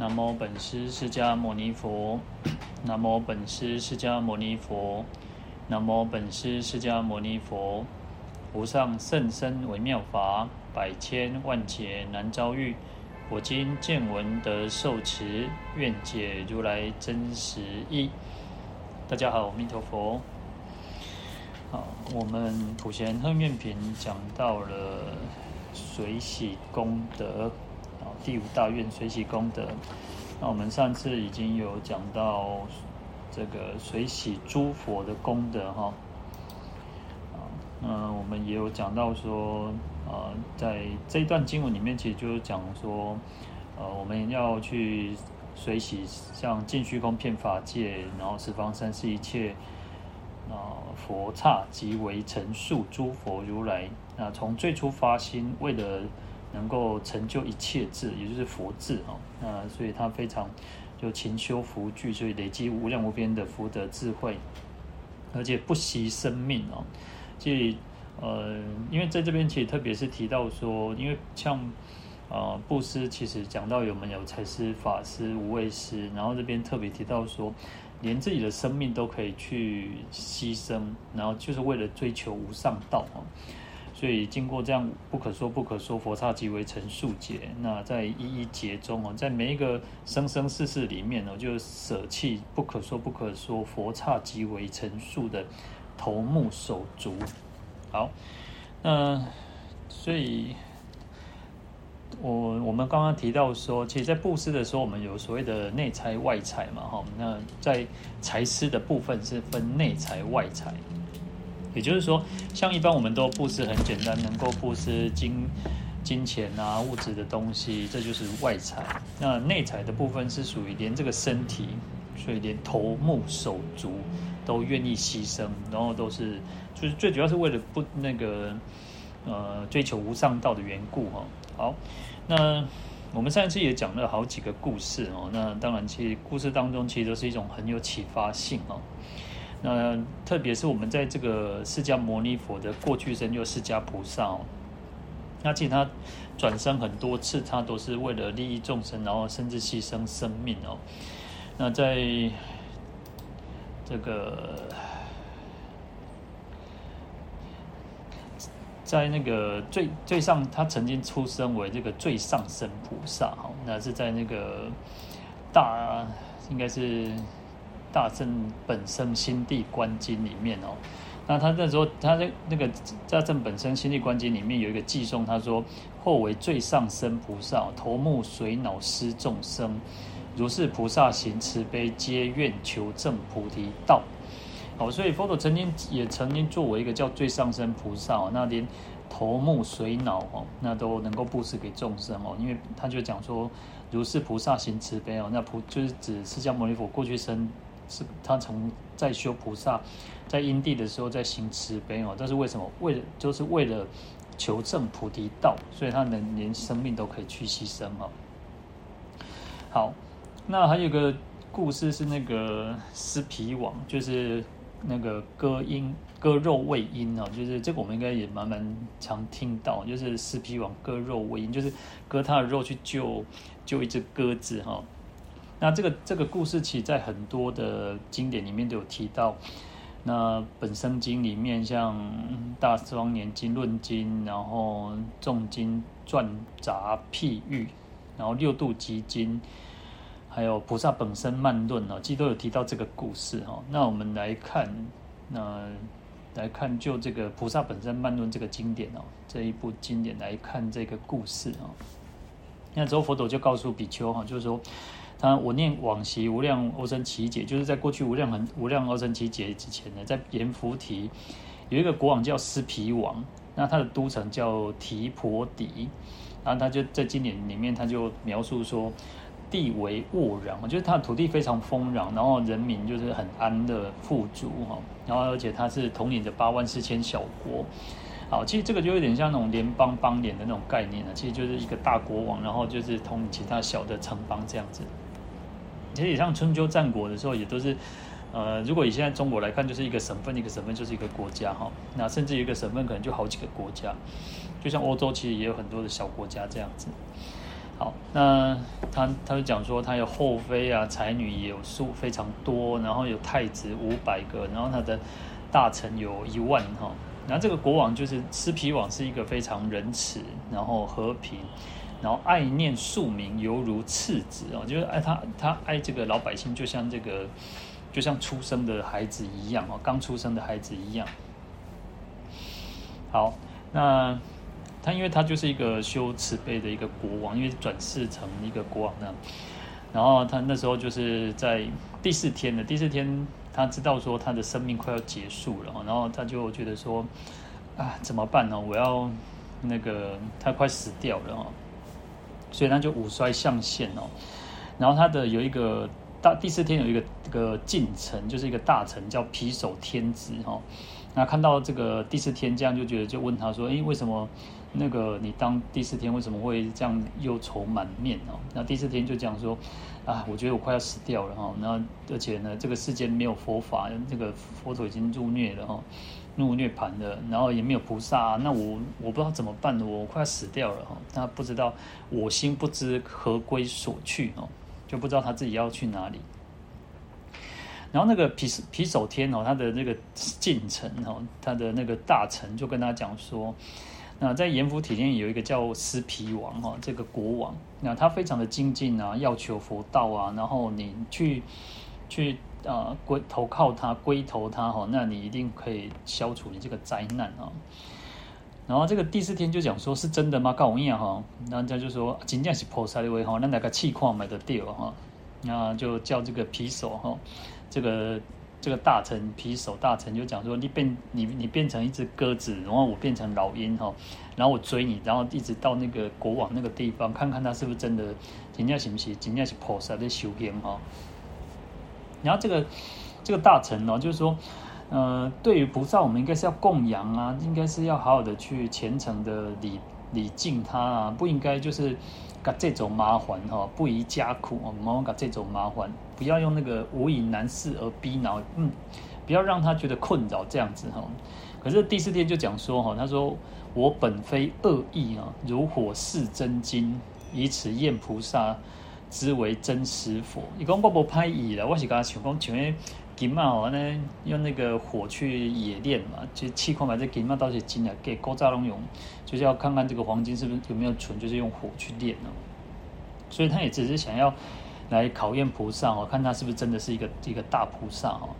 南无本师释迦牟尼佛，南无本师释迦牟尼佛，南无本师释迦牟尼佛。无上甚深微妙法，百千万劫难遭遇。我今见闻得受持，愿解如来真实义。大家好，阿弥陀佛。好，我们普贤行愿品讲到了随喜功德，第五大愿随喜功德。那我们上次已经有讲到这个随喜诸佛的功德，哈。啊，那，我们也有讲到说，呃，在这一段经文里面，其实就是讲说，呃，我们要去随喜像尽虚空遍法界，然后十方三世一切，啊，佛刹即为成数诸佛如来，那从最初发心，为了能够成就一切智，也就是佛智啊，那所以他非常就勤修福聚，所以累积无量无边的福德智慧，而且不惜生命哦。所以，呃，因为在这边其实特别是提到说，因为像，呃，布施其实讲到有没有财施、法施、无畏施，然后这边特别提到说，连自己的生命都可以去牺牲，然后就是为了追求无上道啊。所以经过这样不可说不可说，佛刹即为成数劫。那在一一劫中哦，在每一个生生世世里面哦，就舍弃不可说不可说，佛刹即为成数的。头目手足，好，那所以，我我们刚刚提到说，其实，在布施的时候，我们有所谓的内财外财嘛，哈，那在财施的部分是分内财外财，也就是说，像一般我们都布施很简单，能够布施金金钱啊物质的东西，这就是外财。那内财的部分是属于连这个身体，所以连头目手足。都愿意牺牲，然后都是就是最主要是为了不那个呃追求无上道的缘故哈。好，那我们上一次也讲了好几个故事哦。那当然，其实故事当中其实都是一种很有启发性哦。那特别是我们在这个释迦牟尼佛的过去生，就释迦菩萨哦。那其实他转生很多次，他都是为了利益众生，然后甚至牺牲生命哦。那在这个在那个最最上，他曾经出生为这个最上身菩萨哈，那是在那个大应该是大正本生心地观经里面哦。那他那时候他在那个大正本生心地观经里面有一个偈颂，他说后为最上身菩萨，头目随恼施众生。如是菩萨行慈悲，皆愿求证菩提道。好，所以佛陀曾经也曾经作为一个叫最上身菩萨，那连头目随脑哦，那都能够布施给众生哦。因为他就讲说，如是菩萨行慈悲哦，那菩就是指释迦牟尼佛过去生是他从在修菩萨，在因地的时候在行慈悲哦。但是为什么？为了就是为了求证菩提道，所以他能连生命都可以去牺牲哦。好。那还有个故事是那个尸皮王，就是那个割阴割肉喂鹰哦，就是这个我们应该也蛮蛮常听到，就是尸皮王割肉喂鹰，就是割他的肉去救救一只鸽子哈。那这个这个故事其实在很多的经典里面都有提到，那本生经里面像大庄严经论经，然后众经传杂譬喻，然后六度集经。还有菩萨本生慢论哦，其实都有提到这个故事哈。那我们来看，那来看就这个菩萨本生慢论这个经典哦，这一部经典来看这个故事哦。那之后佛陀就告诉比丘哈，就是说他我念往昔无量欧僧只劫，就是在过去无量很无量欧僧只劫之前呢，在阎浮提有一个国王叫尸皮王，那他的都城叫提婆底，然后他就在经典里面他就描述说。地为沃壤，就是他的土地非常丰壤，然后人民就是很安乐富足哈，然后而且他是统领着八万四千小国，好，其实这个就有点像那种联邦邦联的那种概念了，其实就是一个大国王，然后就是统领其他小的城邦这样子。其实像春秋战国的时候，也都是，呃，如果以现在中国来看，就是一个省份，一个省份就是一个国家哈，那甚至一个省份可能就好几个国家，就像欧洲其实也有很多的小国家这样子。好，那他他就讲说，他有后妃啊，才女也有数非常多，然后有太子五百个，然后他的大臣有一万哈。然后这个国王就是斯皮王，是一个非常仁慈，然后和平，然后爱念庶民，犹如次子哦，就是爱他他爱这个老百姓，就像这个就像出生的孩子一样哦，刚出生的孩子一样。好，那。他因为他就是一个修慈悲的一个国王，因为转世成一个国王呢。然后他那时候就是在第四天的第四天，他知道说他的生命快要结束了，然后他就觉得说啊，怎么办呢？我要那个他快死掉了哦，所以他就五衰象限哦。然后他的有一个大第四天有一个这个近臣，就是一个大臣叫皮首天子哈。那看到这个第四天这样，就觉得就问他说：“诶，为什么？”那个你当第四天为什么会这样忧愁满面哦？那第四天就讲说，啊，我觉得我快要死掉了哈。那而且呢，这个世间没有佛法，这个佛陀已经入灭了哈，入涅盘了，然后也没有菩萨，那我我不知道怎么办，我快要死掉了哈。他不知道我心不知何归所去哦，就不知道他自己要去哪里。然后那个皮皮手天哦，他的那个近臣哦，他的那个大臣就跟他讲说。那在阎浮提里面有一个叫斯皮王哈，这个国王，那他非常的精进啊，要求佛道啊，然后你去去啊归投靠他，归投他哈，那你一定可以消除你这个灾难啊。然后这个第四天就讲说是真的吗？告我一样哈，然后他就说真正是菩萨的位哈，那哪个气矿买得掉哈，那就叫这个皮手哈，这个。这个大臣皮手大臣就讲说，你变你你变成一只鸽子，然后我变成老鹰哈，然后我追你，然后一直到那个国王那个地方，看看他是不是真的，真正是不是，真正是菩萨在修行哈。然后这个这个大臣呢，就是说，呃，对于菩萨，我们应该是要供养啊，应该是要好好的去虔诚的礼礼敬他啊，不应该就是。搞这种麻烦哈，不宜加苦哦。莫搞这种麻烦，不要用那个无以难事而逼恼，嗯，不要让他觉得困扰这样子哈。可是第四天就讲说哈，他说我本非恶意啊，如火试真金，以此验菩萨之为真实佛。你讲我不拍意了，我是跟他想讲，像那金嘛哦，那用那个火去冶炼嘛，就气矿把这金嘛倒是金啊，给古早拢用。就是要看看这个黄金是不是有没有纯，就是用火去炼呢。所以他也只是想要来考验菩萨哦，看他是不是真的是一个一个大菩萨哦。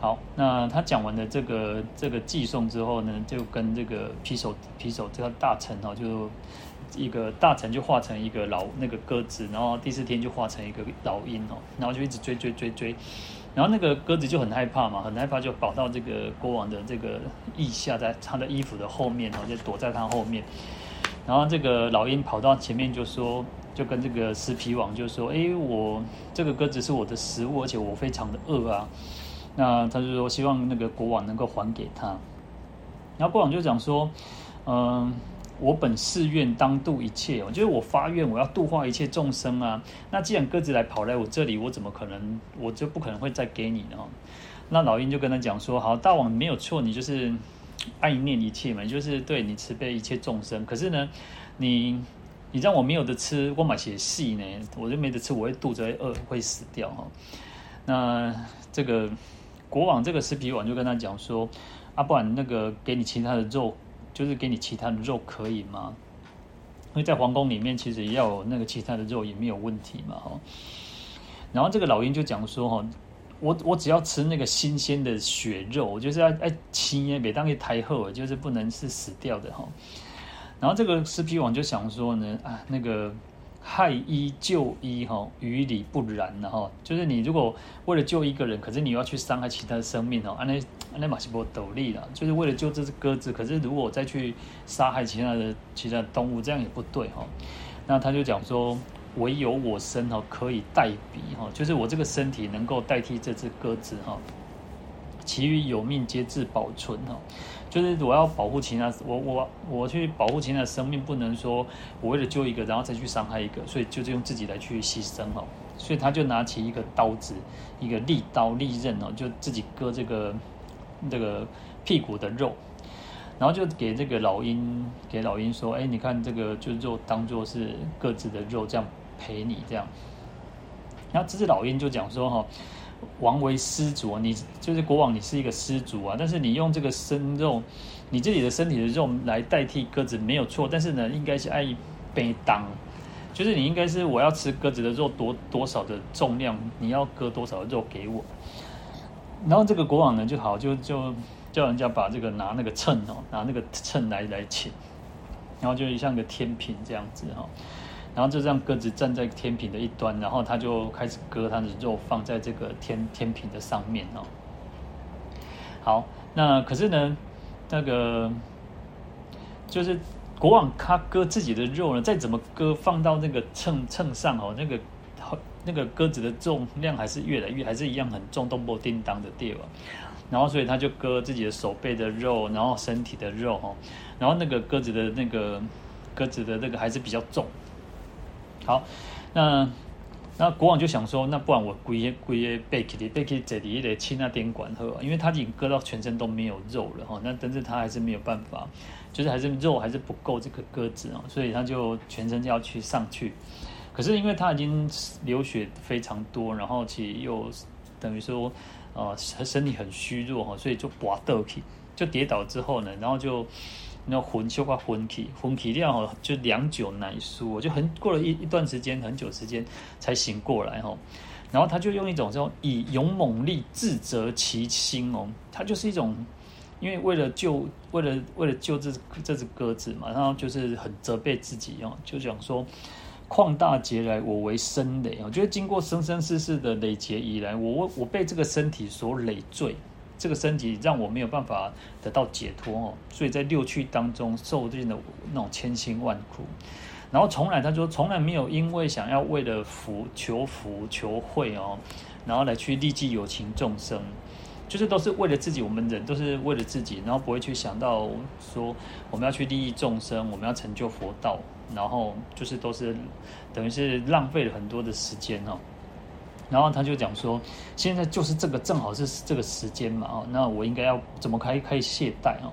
好，那他讲完了这个这个偈颂之后呢，就跟这个皮手皮手这个大臣哦，就一个大臣就化成一个老那个鸽子，然后第四天就化成一个老鹰哦，然后就一直追追追追。然后那个鸽子就很害怕嘛，很害怕，就跑到这个国王的这个腋下，在他的衣服的后面，然后就躲在他后面。然后这个老鹰跑到前面，就说，就跟这个斯皮王就说：“哎，我这个鸽子是我的食物，而且我非常的饿啊。”那他就说希望那个国王能够还给他。然后国王就讲说：“嗯。”我本誓愿当度一切哦，就是我发愿我要度化一切众生啊。那既然鸽子来跑来我这里，我怎么可能，我就不可能会再给你呢？那老鹰就跟他讲说：好，大王没有错，你就是爱念一切嘛，就是对你慈悲一切众生。可是呢，你你让我没有得吃，我买些戏呢，我就没得吃，我会肚子会饿，会死掉哈。那这个国王这个食皮王就跟他讲说：啊，不然那个给你其他的肉。就是给你其他的肉可以吗？因为在皇宫里面，其实要有那个其他的肉也没有问题嘛，哈。然后这个老鹰就讲说，哈，我我只要吃那个新鲜的血肉，我就是要哎亲耶，每当一抬后，就是不能是死掉的哈。然后这个狮皮王就想说呢，啊，那个。害医救医哈，于理不然的哈，就是你如果为了救一个人，可是你要去伤害其他的生命哦，安内安内马西波斗笠了，就是为了救这只鸽子，可是如果再去杀害其他的其他动物，这样也不对哈。那他就讲说，唯有我身哈可以代彼哈，就是我这个身体能够代替这只鸽子哈，其余有命皆自保存哈。就是我要保护其他，我我我去保护其他的生命，不能说我为了救一个，然后再去伤害一个，所以就是用自己来去牺牲哦。所以他就拿起一个刀子，一个利刀利刃哦，就自己割这个这个屁股的肉。然后就给这个老鹰给老鹰说，哎，你看这个就肉当做是各自的肉，这样陪你这样。然后这只老鹰就讲说，哈，王为失主，你就是国王，你是一个失主啊，但是你用这个生肉，你自己的身体的肉来代替鸽子没有错，但是呢，应该是爱背当。就是你应该是我要吃鸽子的肉多多少的重量，你要割多少的肉给我。然后这个国王呢就好，就就叫人家把这个拿那个秤哦，拿那个秤来来称，然后就像个天平这样子哈。然后就这样鸽子站在天平的一端，然后他就开始割他的肉放在这个天天平的上面哦。好，那可是呢，那个就是。国王他割自己的肉呢，再怎么割，放到那个秤秤上哦，那个那个鸽子的重量还是越来越还是一样很重，咚不叮当的掉。然后所以他就割自己的手背的肉，然后身体的肉哦，然后那个鸽子的那个鸽子的那个还是比较重。好，那那国王就想说，那不然我归归背起的背起这里的气那点管喝，因为他已经割到全身都没有肉了哈，那但是他还是没有办法。就是还是肉还是不够这个鸽子啊，所以他就全身就要去上去。可是因为他已经流血非常多，然后其实又等于说呃身体很虚弱哈，所以就滑倒去，就跌倒之后呢，然后就那魂就快昏去，昏去掉就良久乃苏，就很过了一一段时间很久时间才醒过来哈。然后他就用一种这种以勇猛力自责其心哦，他就是一种。因为为了救，为了为了救这这只鸽子嘛，然后就是很责备自己哦，就讲说，旷大劫来我为生累，我觉得经过生生世世的累劫以来，我我被这个身体所累赘，这个身体让我没有办法得到解脱哦，所以在六趣当中受尽了那种千辛万苦，然后从来他说从来没有因为想要为了福求福求慧哦，然后来去利济有情众生。就是都是为了自己，我们人都是为了自己，然后不会去想到说我们要去利益众生，我们要成就佛道，然后就是都是等于是浪费了很多的时间哦。然后他就讲说，现在就是这个正好是这个时间嘛哦，那我应该要怎么可以可以懈怠哦？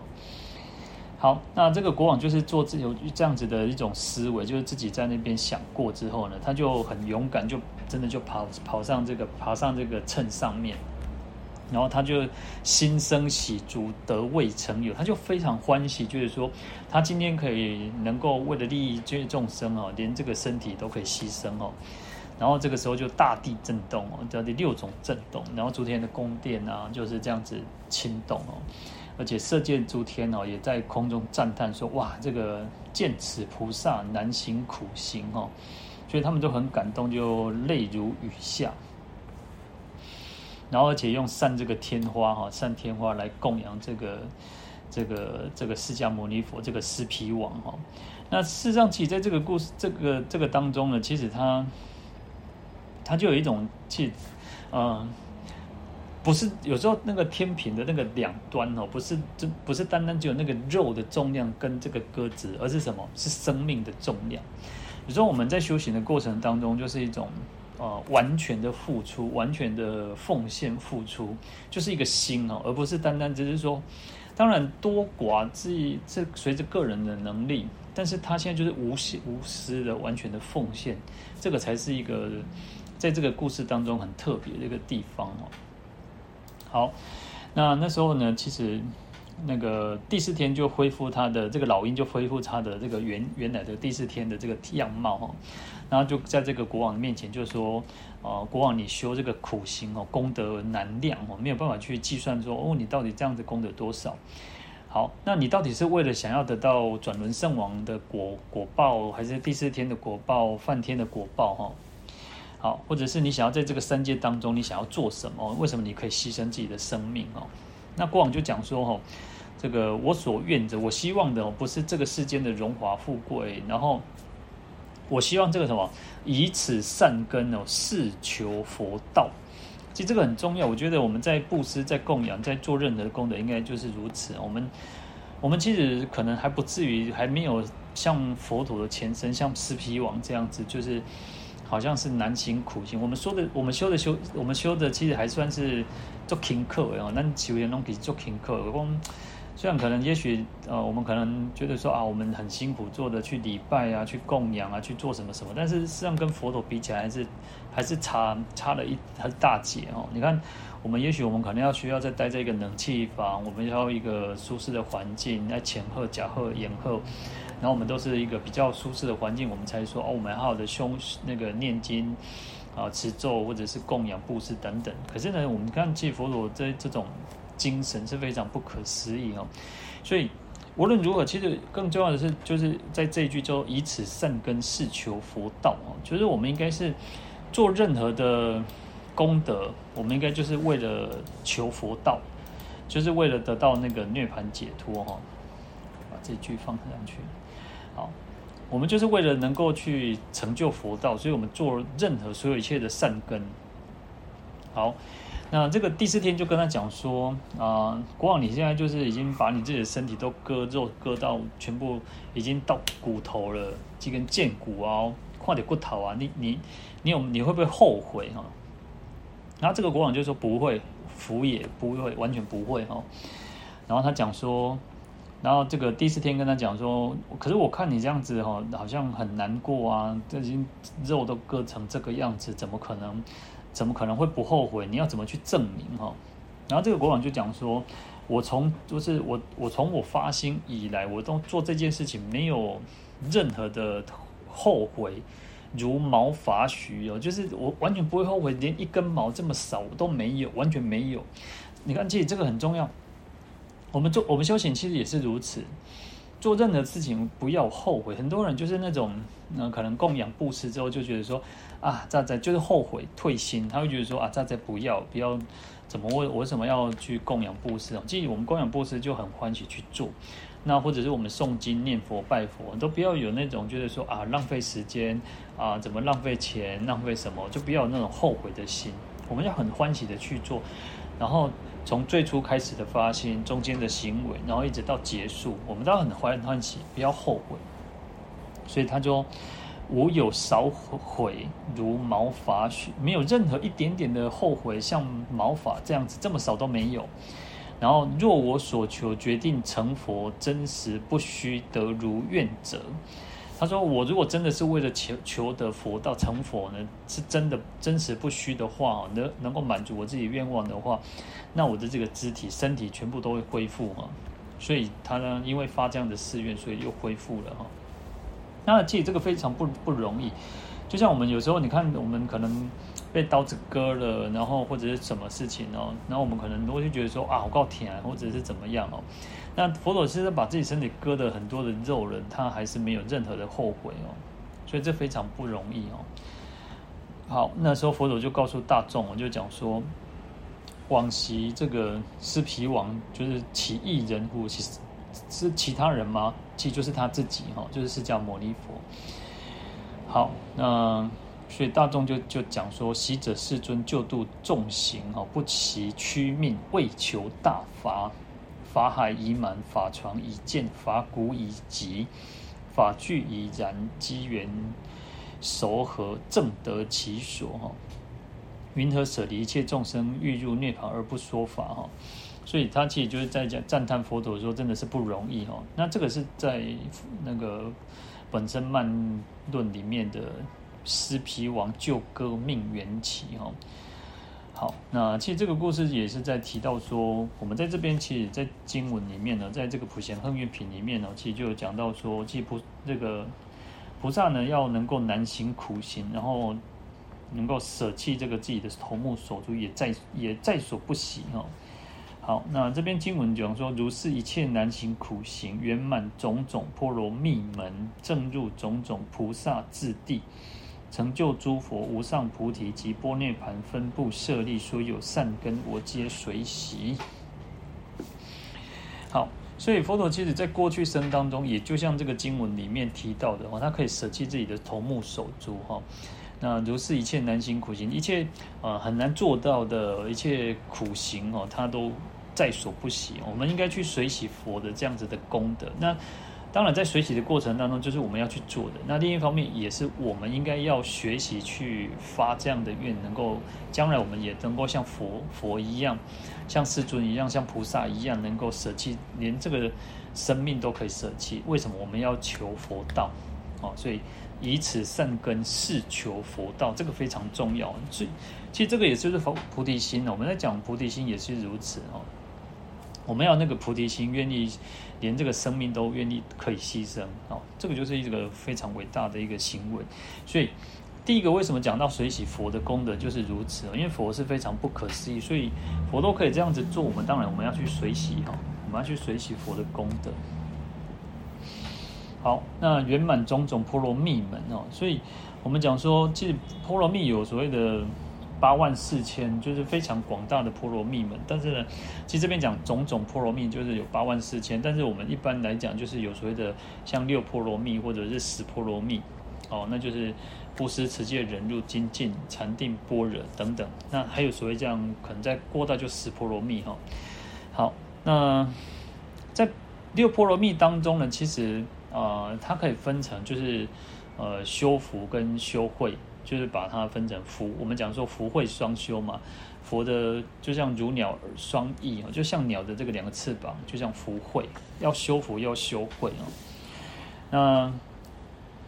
好，那这个国王就是做自由这样子的一种思维，就是自己在那边想过之后呢，他就很勇敢，就真的就跑跑上这个爬上这个秤上面。然后他就心生喜足，得未曾有，他就非常欢喜，就是说他今天可以能够为了利益这些众生哦，连这个身体都可以牺牲哦。然后这个时候就大地震动哦，叫第六种震动，然后诸天的宫殿啊就是这样子轻动哦，而且射箭诸天哦也在空中赞叹说：哇，这个见此菩萨难行苦行哦，所以他们都很感动，就泪如雨下。然后，而且用散这个天花哈，散天花来供养这个这个这个释迦牟尼佛，这个狮皮王哈。那事实上，其实在这个故事这个这个当中呢，其实他他就有一种其实，嗯，不是有时候那个天平的那个两端哦，不是这不是单单只有那个肉的重量跟这个鸽子，而是什么？是生命的重量。有时候我们在修行的过程当中，就是一种。呃，完全的付出，完全的奉献付出，就是一个心哦，而不是单单只是说，当然多寡自这随着个人的能力，但是他现在就是无私无私的完全的奉献，这个才是一个在这个故事当中很特别的一个地方哦。好，那那时候呢，其实那个第四天就恢复他的这个老鹰就恢复他的这个原原来的第四天的这个样貌哦。然后就在这个国王面前，就说：“呃，国王，你修这个苦行哦，功德难量哦，没有办法去计算说哦，你到底这样子功德多少？好，那你到底是为了想要得到转轮圣王的果果报，还是第四天的果报、梵天的果报？哈，好，或者是你想要在这个三界当中，你想要做什么？为什么你可以牺牲自己的生命？哦，那过往就讲说：哦，这个我所愿的，我希望的不是这个世间的荣华富贵，然后。”我希望这个什么，以此善根哦，誓求佛道。其实这个很重要。我觉得我们在布施、在供养、在做任何的功德，应该就是如此。我们我们其实可能还不至于，还没有像佛陀的前身，像狮皮王这样子，就是好像是难行苦行。我们说的，我们修的修，我们修的其实还算是做听课哦。那求人拢给做听课，我们虽然可能也许呃，我们可能觉得说啊，我们很辛苦做的去礼拜啊，去供养啊，去做什么什么，但是实际上跟佛陀比起来，还是还是差差了一很大截哦。你看，我们也许我们可能要需要再待在一个冷气房，我们要一个舒适的环境，那前后假后延后，然后我们都是一个比较舒适的环境，我们才说哦，我们好好的修那个念经啊、持咒或者是供养布施等等。可是呢，我们看其实佛陀这这种。精神是非常不可思议哦，所以无论如何，其实更重要的是，就是在这一句中，以此善根是求佛道哦，就是我们应该是做任何的功德，我们应该就是为了求佛道，就是为了得到那个涅槃解脱哈。把这句放上去，我们就是为了能够去成就佛道，所以我们做任何所有一切的善根，好。那这个第四天就跟他讲说啊、呃，国王，你现在就是已经把你自己的身体都割肉割到全部已经到骨头了，这根腱骨啊，跨点骨头啊，你你你有你会不会后悔哈？然后这个国王就说不会，福也不会，完全不会哈。然后他讲说，然后这个第四天跟他讲说，可是我看你这样子哈，好像很难过啊，这已经肉都割成这个样子，怎么可能？怎么可能会不后悔？你要怎么去证明哈？然后这个国王就讲说：“我从就是我我从我发心以来，我都做这件事情没有任何的后悔，如毛发许哦，就是我完全不会后悔，连一根毛这么少都没有，完全没有。你看，其实这个很重要。我们做我们修行其实也是如此，做任何事情不要后悔。很多人就是那种，嗯，可能供养布施之后就觉得说。”啊，在在就是后悔退心，他会觉得说啊，在在不要不要，怎么我我为什么要去供养布施？其实我们供养布施就很欢喜去做，那或者是我们诵经念佛拜佛，都不要有那种觉得说啊浪费时间啊，怎么浪费钱浪费什么，就不要有那种后悔的心。我们要很欢喜的去做，然后从最初开始的发心，中间的行为，然后一直到结束，我们都要很欢欢喜，不要后悔。所以他就。无有少悔，如毛发许，没有任何一点点的后悔，像毛发这样子这么少都没有。然后，若我所求决定成佛，真实不虚得如愿者，他说：我如果真的是为了求求得佛道成佛呢，是真的真实不虚的话，能能够满足我自己愿望的话，那我的这个肢体身体全部都会恢复哈。所以他呢，因为发这样的誓愿，所以又恢复了哈。那其实这个非常不不容易，就像我们有时候，你看我们可能被刀子割了，然后或者是什么事情哦，然后我们可能都会觉得说啊，好够甜，或者是怎么样哦。那佛陀其实把自己身体割的很多的肉人，他还是没有任何的后悔哦，所以这非常不容易哦。好，那时候佛陀就告诉大众，我就讲说，往昔这个尸皮王就是其异人乎？其实。是其他人吗？其实就是他自己哈，就是释迦牟尼佛。好，那所以大众就就讲说，昔者世尊救度众行哈，不惜屈命为求大法，法海已满，法床已建，法鼓已击，法具已燃，机缘熟合，正得其所哈。云何舍离一切众生，欲入涅槃而不说法哈？所以他其实就是在讲赞叹佛陀说，真的是不容易哦。那这个是在那个《本生慢论》里面的尸皮王救割命缘起哦。好，那其实这个故事也是在提到说，我们在这边其实，在经文里面呢，在这个普贤行愿品里面呢，其实就有讲到说，其实菩这个菩萨呢，要能够难行苦行，然后能够舍弃这个自己的头目手足，也在也在所不惜哦。好，那这边经文讲说，如是一切难行苦行，圆满种种波罗蜜门，正入种种菩萨智地，成就诸佛无上菩提及波涅盘分布舍利所有善根，我皆随喜。好，所以佛陀其实在过去生当中，也就像这个经文里面提到的，他可以舍弃自己的头目手足，哈。那如是一切难行苦行，一切呃很难做到的一切苦行哦，他都在所不惜。我们应该去随喜佛的这样子的功德。那当然，在学习的过程当中，就是我们要去做的。那另一方面，也是我们应该要学习去发这样的愿，能够将来我们也能够像佛佛一样，像师尊一样，像菩萨一样，能够舍弃连这个生命都可以舍弃。为什么我们要求佛道？哦，所以以此善根是求佛道，这个非常重要。所以，其实这个也就是佛菩提心。我们在讲菩提心也是如此哦。我们要那个菩提心，愿意连这个生命都愿意可以牺牲哦，这个就是一个非常伟大的一个行为。所以，第一个为什么讲到随喜佛的功德就是如此？因为佛是非常不可思议，所以佛都可以这样子做。我们当然我们要去随喜哈，我们要去随喜佛的功德。好，那圆满种种波罗蜜门哦，所以我们讲说，其实波罗蜜有所谓的。八万四千就是非常广大的波罗蜜门，但是呢，其实这边讲种种波罗蜜就是有八万四千，但是我们一般来讲就是有所谓的像六波罗蜜或者是十波罗蜜，哦，那就是布施、持戒、忍辱、精进、禅定、般若等等。那还有所谓这样可能在过到就十波罗蜜哈。好，那在六波罗蜜当中呢，其实啊、呃，它可以分成就是呃修福跟修慧。就是把它分成福，我们讲说福慧双修嘛。佛的就像如鸟双翼哦，就像鸟的这个两个翅膀，就像福慧，要修福要修慧哦。那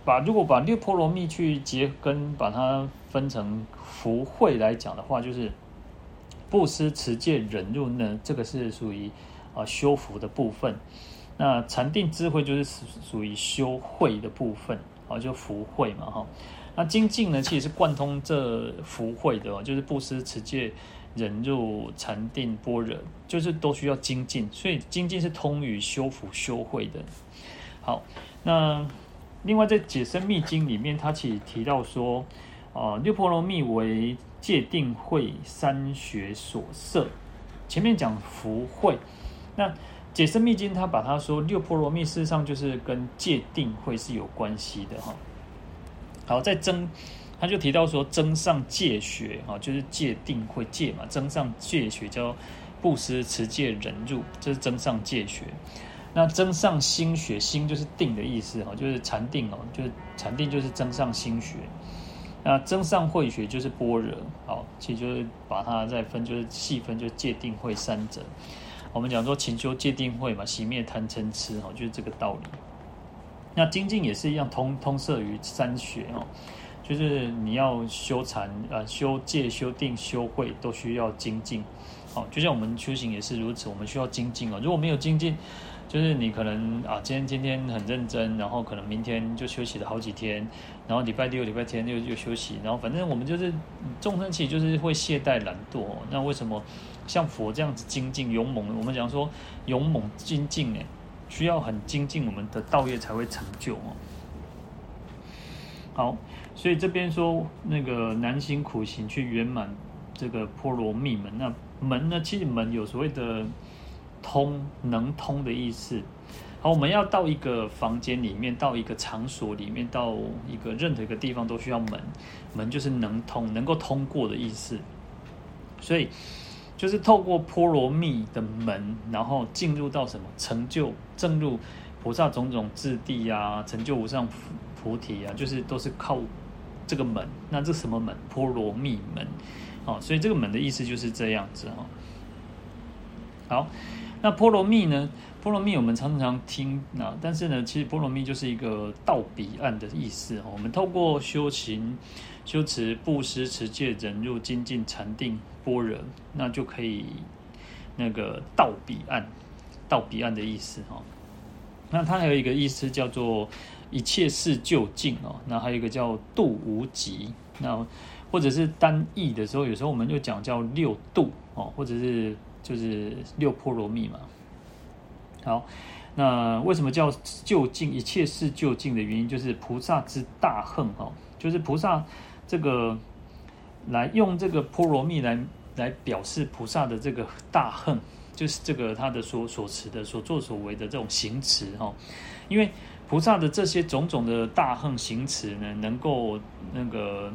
把如果把六波罗蜜去结根，把它分成福慧来讲的话，就是布施、持戒、忍辱呢，这个是属于啊修福的部分。那禅定、智慧就是属属于修慧的部分啊，就福慧嘛哈。那精进呢，其实是贯通这福慧的，就是布施、持戒、忍辱、禅定、般若，就是都需要精进，所以精进是通于修福、修慧的。好，那另外在《解深密经》里面，它其实提到说，啊、六波罗蜜为戒定慧三学所摄。前面讲福慧，那《解深密经》它把它说六波罗蜜，事实上就是跟戒定慧是有关系的哈。好，在增，他就提到说，增上戒学啊，就是戒定慧戒嘛，增上戒学叫布施、持戒、忍辱，这是增上戒学。那增上心学，心就是定的意思哈，就是禅定哦，就是禅定就是增上心学。那增上慧学就是般若，好，其实就是把它再分，就是细分，就是戒定慧三者。我们讲说勤修戒定慧嘛，熄灭贪嗔痴哈，就是这个道理。那精进也是一样，通通摄于三学哦，就是你要修禅呃，修戒、修定、修慧，都需要精进。好，就像我们修行也是如此，我们需要精进哦。如果没有精进，就是你可能啊，今天今天很认真，然后可能明天就休息了好几天，然后礼拜六、礼拜天又又休息，然后反正我们就是众生起就是会懈怠懒惰。那为什么像佛这样子精进勇猛？我们讲说勇猛精进呢？需要很精进，我们的道业才会成就哦。好，所以这边说那个难行苦行去圆满这个波罗蜜门，那门呢，其实门有所谓的通能通的意思。好，我们要到一个房间里面，到一个场所里面，到一个任何一个地方都需要门，门就是能通，能够通过的意思。所以。就是透过波罗蜜的门，然后进入到什么成就，正入菩萨种种智地啊，成就无上菩提啊，就是都是靠这个门。那这什么门？波罗蜜门。哦，所以这个门的意思就是这样子哈。好，那波罗蜜呢？波罗蜜我们常常听啊，但是呢，其实波罗蜜就是一个到彼岸的意思。我们透过修行。修持布施、持戒、忍辱、精进、禅定、般若，那就可以那个到彼岸，到彼岸的意思哈。那它还有一个意思叫做一切事究竟哦。那还有一个叫度无极。那或者是单义的时候，有时候我们就讲叫六度哦，或者是就是六波罗蜜嘛。好，那为什么叫就近？一切事就近的原因，就是菩萨之大恨哦，就是菩萨。这个来用这个波罗蜜来来表示菩萨的这个大恨，就是这个他的所所持的所作所为的这种行持哈，因为菩萨的这些种种的大恨行持呢，能够那个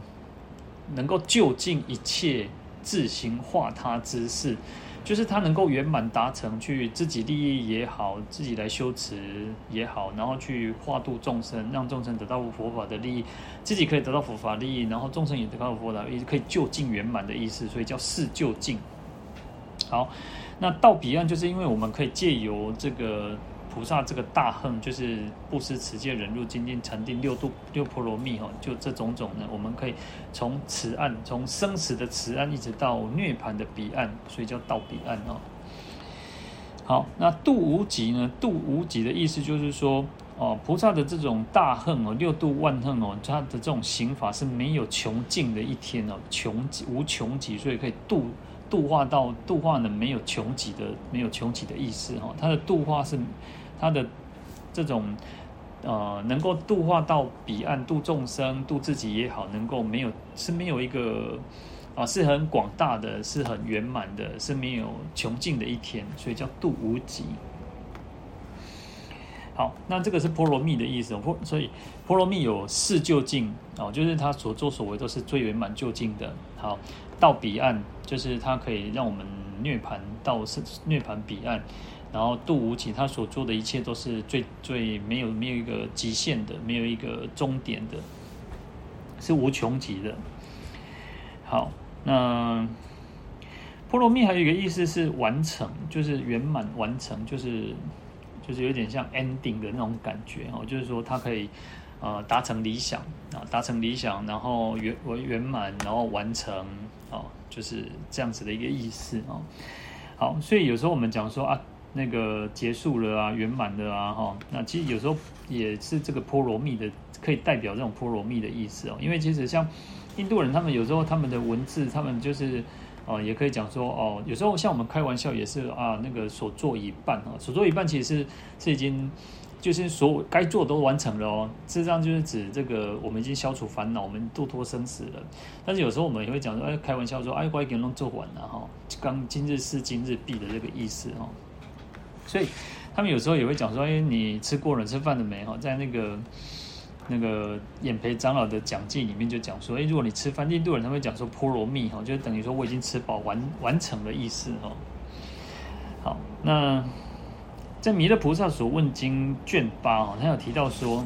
能够就近一切自行化他之事，就是他能够圆满达成，去自己利益也好，自己来修持也好，然后去化度众生，让众生得到佛法的利益，自己可以得到佛法利益，然后众生也得到佛法利益，可以就近圆满的意思，所以叫四就近。好，那到彼岸，就是因为我们可以借由这个。菩萨这个大恨就是布施、持戒、忍辱、精进、禅定、六度、六波罗蜜哈，就这种种呢，我们可以从此岸，从生死的此岸，一直到涅槃的彼岸，所以叫到彼岸哦。好，那度无极呢？度无极的意思就是说，哦，菩萨的这种大恨哦，六度万恨哦，他的这种行法是没有穷尽的一天哦，穷无穷极，所以可以度。度化到度化呢，没有穷极的，没有穷极的意思哈。它的度化是它的这种呃，能够度化到彼岸，度众生，度自己也好，能够没有是没有一个啊、是很广大的，是很圆满的，是没有穷尽的一天，所以叫度无极。好，那这个是波罗蜜的意思，波所以波罗蜜有四究竟哦，就是他所作所为都是最圆满究竟的。好。到彼岸，就是它可以让我们涅槃到是涅槃彼岸，然后度无极，他所做的一切都是最最没有没有一个极限的，没有一个终点的，是无穷极的。好，那波罗蜜还有一个意思是完成，就是圆满完成，就是就是有点像 ending 的那种感觉哦，就是说它可以。呃，达成理想啊，达成理想，然后圆圆圆满，然后完成啊，就是这样子的一个意思啊。好，所以有时候我们讲说啊，那个结束了啊，圆满的啊，哈，那其实有时候也是这个波罗蜜的，可以代表这种波罗蜜的意思哦。因为其实像印度人，他们有时候他们的文字，他们就是哦，也可以讲说哦，有时候像我们开玩笑也是啊，那个所做一半啊，所做一半其实是是已经。就是所有该做都完成了哦，事实上就是指这个我们已经消除烦恼，我们度脱生死了。但是有时候我们也会讲说，哎，开玩笑说，哎，我已经弄做完了哈，刚今日事今日毕的这个意思哈。所以他们有时候也会讲说，哎，你吃过了吃饭了没哈？在那个那个演培长老的讲记里面就讲说，哎，如果你吃饭，印度人他会讲说波罗蜜哈，就等于说我已经吃饱完完成的意思哈。好，那。在弥勒菩萨所问经卷八哦，他有提到说，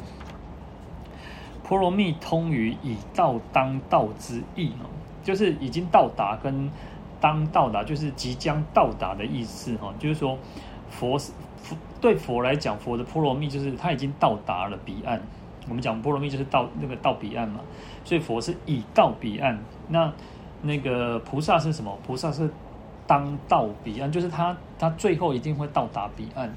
波罗蜜通于已到当到之意哦，就是已经到达跟当到达，就是即将到达的意思哈。就是说，佛佛对佛来讲，佛的波罗蜜就是他已经到达了彼岸。我们讲波罗蜜就是到那个到彼岸嘛，所以佛是已到彼岸。那那个菩萨是什么？菩萨是当到彼岸，就是他他最后一定会到达彼岸。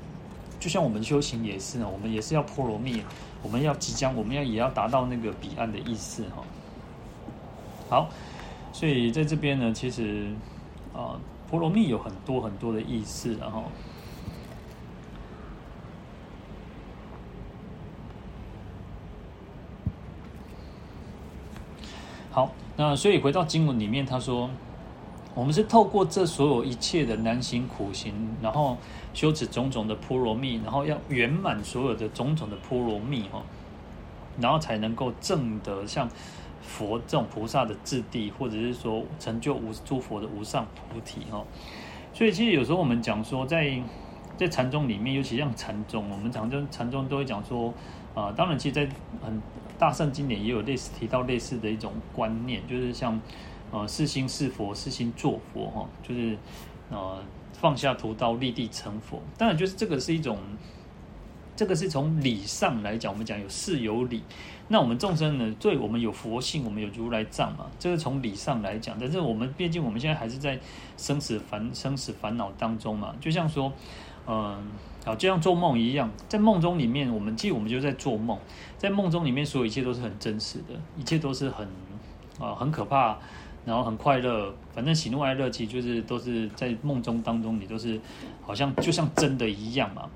就像我们修行也是呢，我们也是要波罗蜜，我们要即将，我们要也要达到那个彼岸的意思哈。好，所以在这边呢，其实啊，波罗蜜有很多很多的意思，然后好，那所以回到经文里面，他说。我们是透过这所有一切的难行苦行，然后修持种种的波罗蜜，然后要圆满所有的种种的波罗蜜哈，然后才能够证得像佛这种菩萨的质地，或者是说成就无诸佛的无上菩提哈。所以其实有时候我们讲说在，在在禅宗里面，尤其像禅宗，我们常常禅宗都会讲说啊，当然其实，在很大乘经典也有类似提到类似的一种观念，就是像。呃，是心是佛，是心做佛哈，就是呃放下屠刀，立地成佛。当然，就是这个是一种，这个是从理上来讲，我们讲有事有理。那我们众生呢，对我们有佛性，我们有如来藏嘛，这个从理上来讲。但是我们毕竟我们现在还是在生死烦生死烦恼当中嘛，就像说，嗯、好，就像做梦一样，在梦中里面，我们其实我们就在做梦，在梦中里面，所有一切都是很真实的，一切都是很啊、很可怕。然后很快乐，反正喜怒哀乐其实就是都是在梦中当中，你都是好像就像真的一样嘛。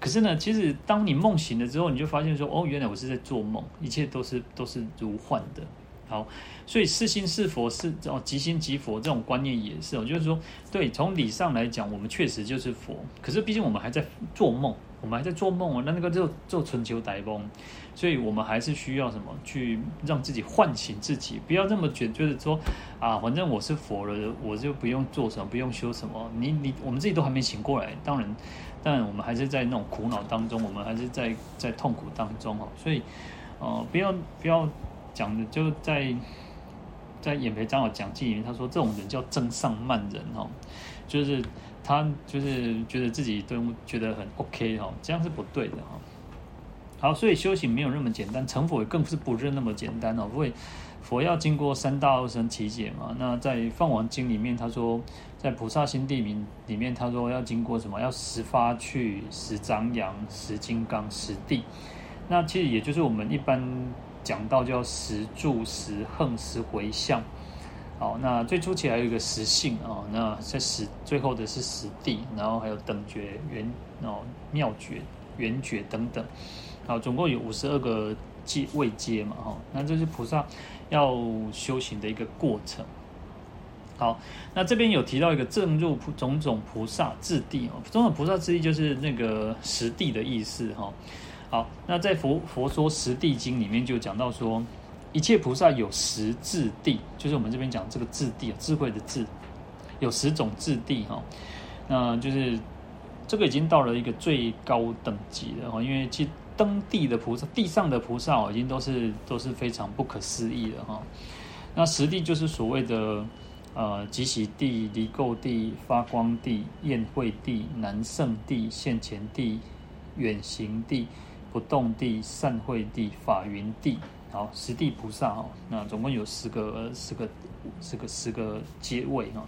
可是呢，其实当你梦醒了之后，你就发现说，哦，原来我是在做梦，一切都是都是如幻的。好，所以是心是佛是哦，即心即佛这种观念也是哦，就是说，对，从理上来讲，我们确实就是佛，可是毕竟我们还在做梦，我们还在做梦哦，那那个就做春秋歹梦，所以我们还是需要什么去让自己唤醒自己，不要这么觉，就是说啊，反正我是佛了，我就不用做什么，不用修什么，你你我们自己都还没醒过来，当然，但我们还是在那种苦恼当中，我们还是在在痛苦当中哦，所以，呃，不要不要。讲的就在在演培长老讲记里面，他说这种人叫增上慢人哦，就是他就是觉得自己都觉得很 OK 哈，这样是不对的哈。好，所以修行没有那么简单，成佛也更是不是那么简单哦。因为佛要经过三大阿僧只劫嘛。那在《梵王经》里面，他说在菩萨心地名里面，他说要经过什么？要十发去、十张扬、十金刚、十地。那其实也就是我们一般。讲到叫十住、十横、十回向，好，那最初起来有一个十性啊，那在十最后的是十地，然后还有等觉、圆哦、妙觉、圆觉等等，好，总共有五十二个阶位阶嘛，哈，那这是菩萨要修行的一个过程。好，那这边有提到一个正入种种菩萨智地哦，种种菩萨智地就是那个十地的意思哈。好，那在佛佛说十地经里面就讲到说，一切菩萨有十智地，就是我们这边讲这个智地，智慧的智，有十种智地哈。那就是这个已经到了一个最高等级了哈，因为其登地的菩萨，地上的菩萨哦已经都是都是非常不可思议了哈。那十地就是所谓的呃极喜地、离垢地、发光地、宴会地、南胜地、现前地、远行地。不动地、善慧地、法云地，好，十地菩萨哦，那总共有十个、十个、十个、十个阶位哈。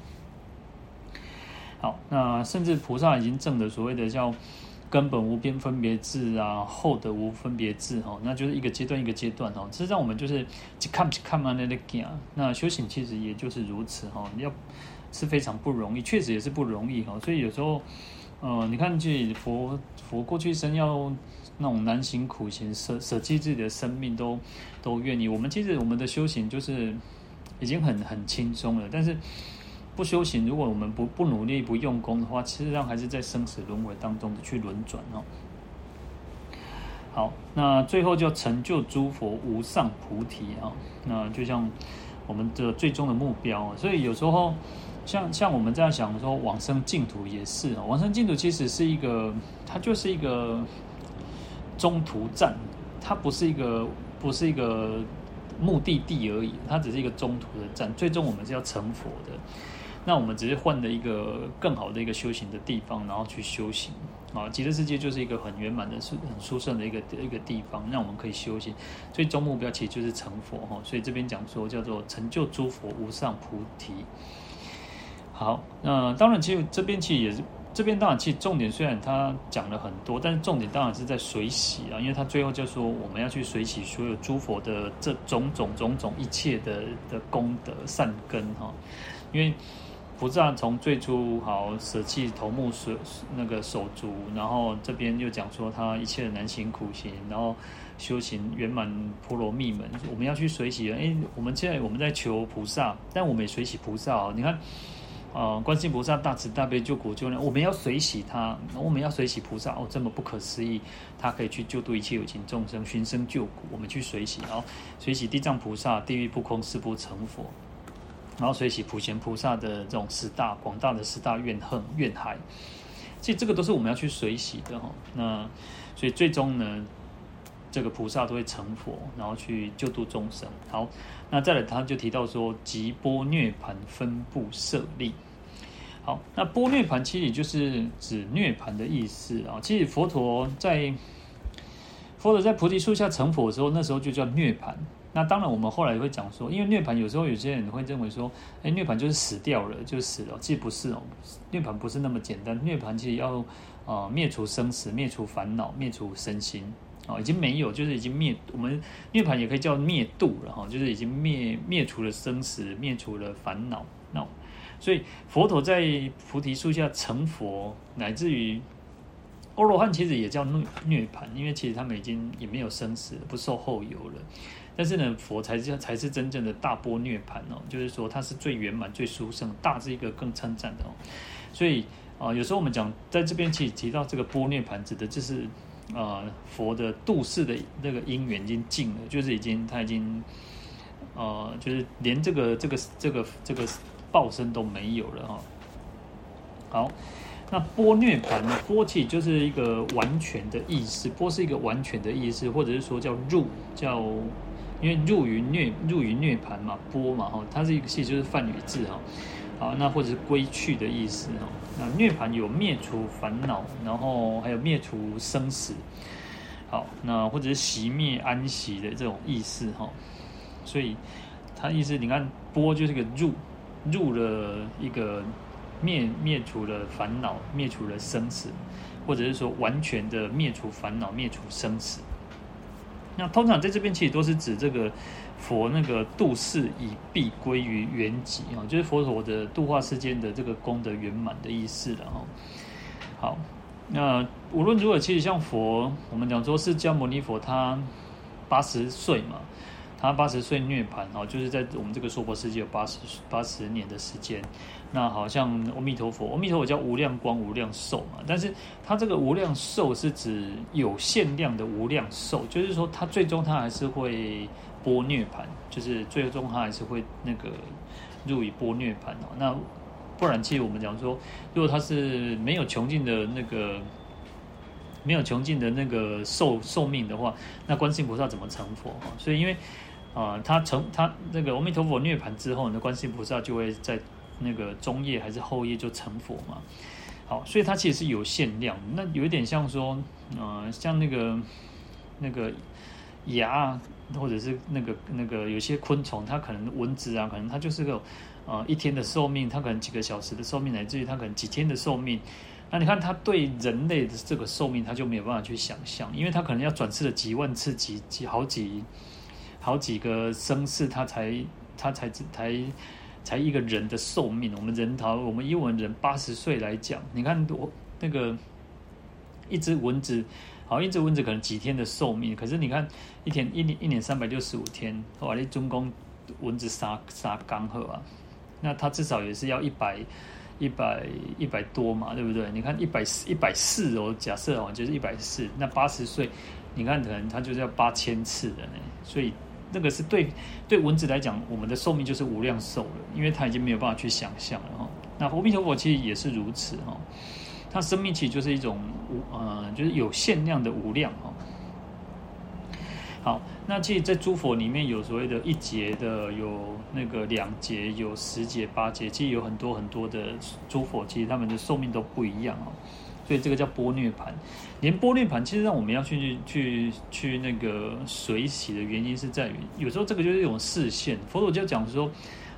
好，那甚至菩萨已经证的所谓的叫根本无边分别智啊，后得无分别智哈，那就是一个阶段一个阶段哈。实际上我们就是一看一看嘛那个那修行其实也就是如此哈，要是非常不容易，确实也是不容易哈。所以有时候，呃，你看，去佛佛过去生要。那种难行苦行，舍舍弃自己的生命都都愿意。我们其实我们的修行就是已经很很轻松了，但是不修行，如果我们不不努力、不用功的话，其实上还是在生死轮回当中的去轮转哦。好，那最后就成就诸佛无上菩提啊。那就像我们的最终的目标，所以有时候像像我们这样想说，往生净土也是啊。往生净土其实是一个，它就是一个。中途站，它不是一个不是一个目的地而已，它只是一个中途的站。最终我们是要成佛的，那我们只是换了一个更好的一个修行的地方，然后去修行啊。极乐世界就是一个很圆满的、是很殊胜的一个一个地方，让我们可以修行。最终目标其实就是成佛哈。所以这边讲说叫做成就诸佛无上菩提。好，那当然，其实这边其实也是。这边当然，其实重点虽然他讲了很多，但是重点当然是在随喜啊，因为他最后就说我们要去随喜所有诸佛的这种种种种一切的的功德善根哈，因为菩萨从最初好舍弃头目手那个手足，然后这边又讲说他一切的难行苦行，然后修行圆满波罗蜜门，我们要去随喜。哎，我们现在我们在求菩萨，但我们也随喜菩萨啊，你看。啊，观世音菩萨大慈大悲救苦救难，我们要随喜他，我们要随喜菩萨哦，这么不可思议，他可以去救度一切有情众生，寻声救苦，我们去随喜，然后随喜地藏菩萨，地狱不空誓不成佛，然后随喜普贤菩萨的这种十大广大的十大怨恨怨海，其实这个都是我们要去随喜的哈。那所以最终呢，这个菩萨都会成佛，然后去救度众生。好，那再来他就提到说，即波涅盘分布设立。好，那波涅盘其实就是指涅盘的意思啊。其实佛陀在佛陀在菩提树下成佛的时候，那时候就叫涅盘。那当然，我们后来会讲说，因为涅盘有时候有些人会认为说，哎，涅盘就是死掉了，就死了。其实不是哦，涅盘不是那么简单。涅盘其实要啊灭除生死，灭除烦恼，灭除身心啊，已经没有，就是已经灭。我们涅槃也可以叫灭度了哈，就是已经灭灭除了生死，灭除了烦恼。那所以佛陀在菩提树下成佛，乃至于欧罗汉其实也叫涅涅槃，因为其实他们已经也没有生死，不受后有了。但是呢，佛才是才是真正的大波涅槃哦，就是说它是最圆满、最殊胜，大是一个更称赞的哦。所以啊、有时候我们讲在这边其实提到这个波涅槃，指的就是、呃，佛的度世的那个因缘已经尽了，就是已经他已经呃，就是连这个这个这个这个报身都没有了哈、哦。好。那波涅槃呢？波气就是一个完全的意思，波是一个完全的意思，或者是说叫入，叫因为入于涅，入于涅槃嘛，波嘛哈，它是一个其实就是梵语字哈。好，那或者是归去的意思哈。那涅槃有灭除烦恼，然后还有灭除生死。好，那或者是熄灭安息的这种意思哈。所以它意思你看，波就是个入，入了一个。灭灭除了烦恼，灭除了生死，或者是说完全的灭除烦恼，灭除生死。那通常在这边其实都是指这个佛那个度世以必归于原籍啊，就是佛陀的度化世间的这个功德圆满的意思了哈。好，那无论如何，其实像佛，我们讲说释迦牟尼佛他八十岁嘛。他八十岁涅槃哦，就是在我们这个娑婆世界有八十八十年的时间。那好像阿弥陀佛，阿弥陀佛叫无量光、无量寿嘛。但是他这个无量寿是指有限量的无量寿，就是说他最终他还是会波涅槃，就是最终他还是会那个入于波涅槃哦。那不然，其实我们讲说，如果他是没有穷尽的那个。没有穷尽的那个寿寿命的话，那观世音菩萨怎么成佛？所以因为啊、他成他那个阿弥陀佛涅槃之后呢，观世音菩萨就会在那个中叶还是后叶就成佛嘛。好，所以它其实是有限量。那有一点像说，呃，像那个那个牙，或者是那个那个有些昆虫，它可能蚊子啊，可能它就是个呃一天的寿命，它可能几个小时的寿命，乃至于它可能几天的寿命。那你看，它对人类的这个寿命，它就没有办法去想象，因为它可能要转世了几万次、几几好几好几个生世，它才它才才才一个人的寿命。我们人逃，我们英文人八十岁来讲，你看我那个一只蚊子，好，一只蚊子可能几天的寿命，可是你看一天一年一年三百六十五天，哇，你总共蚊子杀杀刚好啊，那它至少也是要一百。一百一百多嘛，对不对？你看一百四一百四哦，假设哦，就是一百四。那八十岁，你看可能它就是要八千次的呢。所以那个是对对蚊子来讲，我们的寿命就是无量寿了，因为它已经没有办法去想象了哈。那阿弥陀佛其实也是如此哈，那生命其实就是一种无呃，就是有限量的无量哈。好，那其实，在诸佛里面有所谓的一劫的，有那个两劫，有十劫、八劫，其实有很多很多的诸佛，其实他们的寿命都不一样哦。所以这个叫波涅盘。连波涅盘，其实让我们要去去去那个随喜的原因是在于，有时候这个就是一种示现。佛陀就讲说，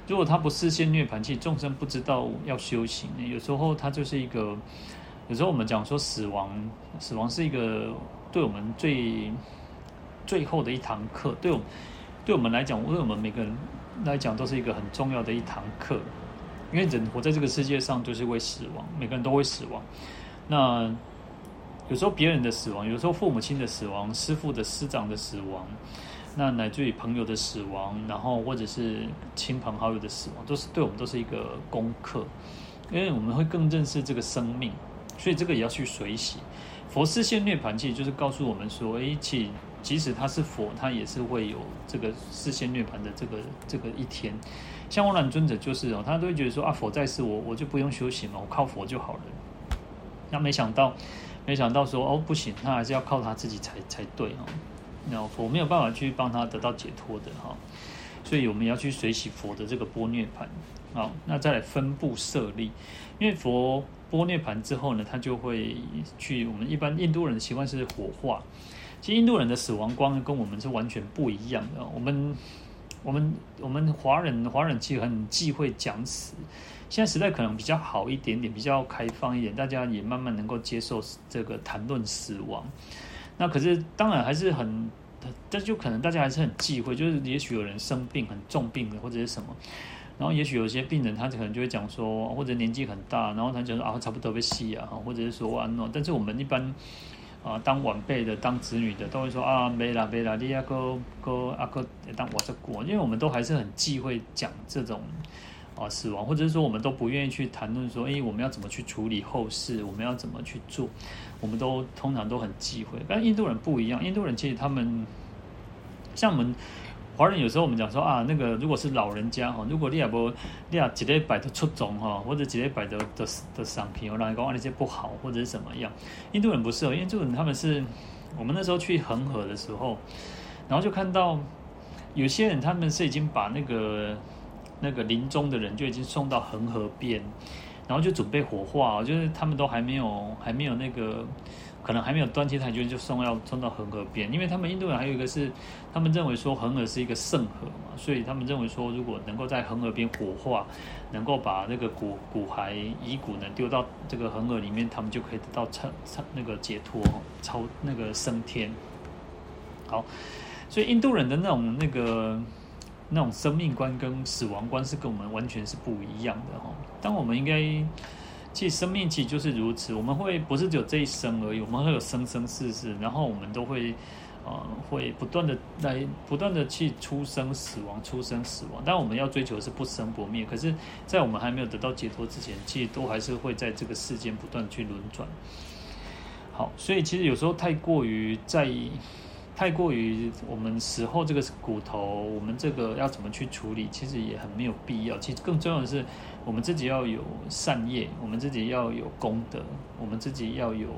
如果他不示现涅盘，其实众生不知道要修行。有时候他就是一个，有时候我们讲说死亡，死亡是一个对我们最。最后的一堂课，对我们，对我们来讲，对我们每个人来讲，都是一个很重要的一堂课。因为人活在这个世界上，就是会死亡，每个人都会死亡。那有时候别人的死亡，有时候父母亲的死亡，师父的师长的死亡，那乃至于朋友的死亡，然后或者是亲朋好友的死亡，都是对我们都是一个功课。因为我们会更认识这个生命，所以这个也要去随喜。佛示现涅槃，其实就是告诉我们说，哎，其即使他是佛，他也是会有这个示现涅槃的这个这个一天。像阿难尊者就是哦，他都会觉得说啊，佛在世，我我就不用修行了，我靠佛就好了。那没想到，没想到说哦，不行，他还是要靠他自己才才对哦。那佛没有办法去帮他得到解脱的哈，所以我们要去随喜佛的这个波涅盘。好，那再来分布设立，因为佛。般涅盘之后呢，他就会去。我们一般印度人的习惯是火化。其实印度人的死亡观跟我们是完全不一样的。我们、我们、我们华人，华人其实很忌讳讲死。现在时代可能比较好一点点，比较开放一点，大家也慢慢能够接受这个谈论死亡。那可是当然还是很，但就可能大家还是很忌讳，就是也许有人生病很重病的或者是什么。然后也许有些病人，他可能就会讲说，或者年纪很大，然后他就说啊，差不多被吸啊，或者是说完了。但是我们一般，啊，当晚辈的、当子女的，都会说啊，没啦没啦，你阿哥哥阿哥当我这过，因为我们都还是很忌讳讲这种啊死亡，或者是说我们都不愿意去谈论说，诶，我们要怎么去处理后事，我们要怎么去做，我们都通常都很忌讳。但印度人不一样，印度人其实他们像我们。华人有时候我们讲说啊，那个如果是老人家哈，如果你也不你也几礼拜的出众哈，或者几礼拜的的的伤病，让人讲啊那些不好或者是什么样。印度人不是哦，印度人他们是我们那时候去恒河的时候，然后就看到有些人他们是已经把那个那个临终的人就已经送到恒河边，然后就准备火化，就是他们都还没有还没有那个。可能还没有端起太久，就送要送到恒河边，因为他们印度人还有一个是，他们认为说恒河是一个圣河嘛，所以他们认为说，如果能够在恒河边火化，能够把那个骨骨骸遗骨呢丢到这个恒河里面，他们就可以得到超超那个解脱，超那个升天。好，所以印度人的那种那个那种生命观跟死亡观是跟我们完全是不一样的哈。当我们应该。其实生命其实就是如此，我们会不是只有这一生而已，我们会有生生世世，然后我们都会，呃，会不断的来不断的去出生死亡，出生死亡。但我们要追求的是不生不灭。可是，在我们还没有得到解脱之前，其实都还是会在这个世间不断去轮转。好，所以其实有时候太过于在意。太过于我们死后这个骨头，我们这个要怎么去处理，其实也很没有必要。其实更重要的是，我们自己要有善业，我们自己要有功德，我们自己要有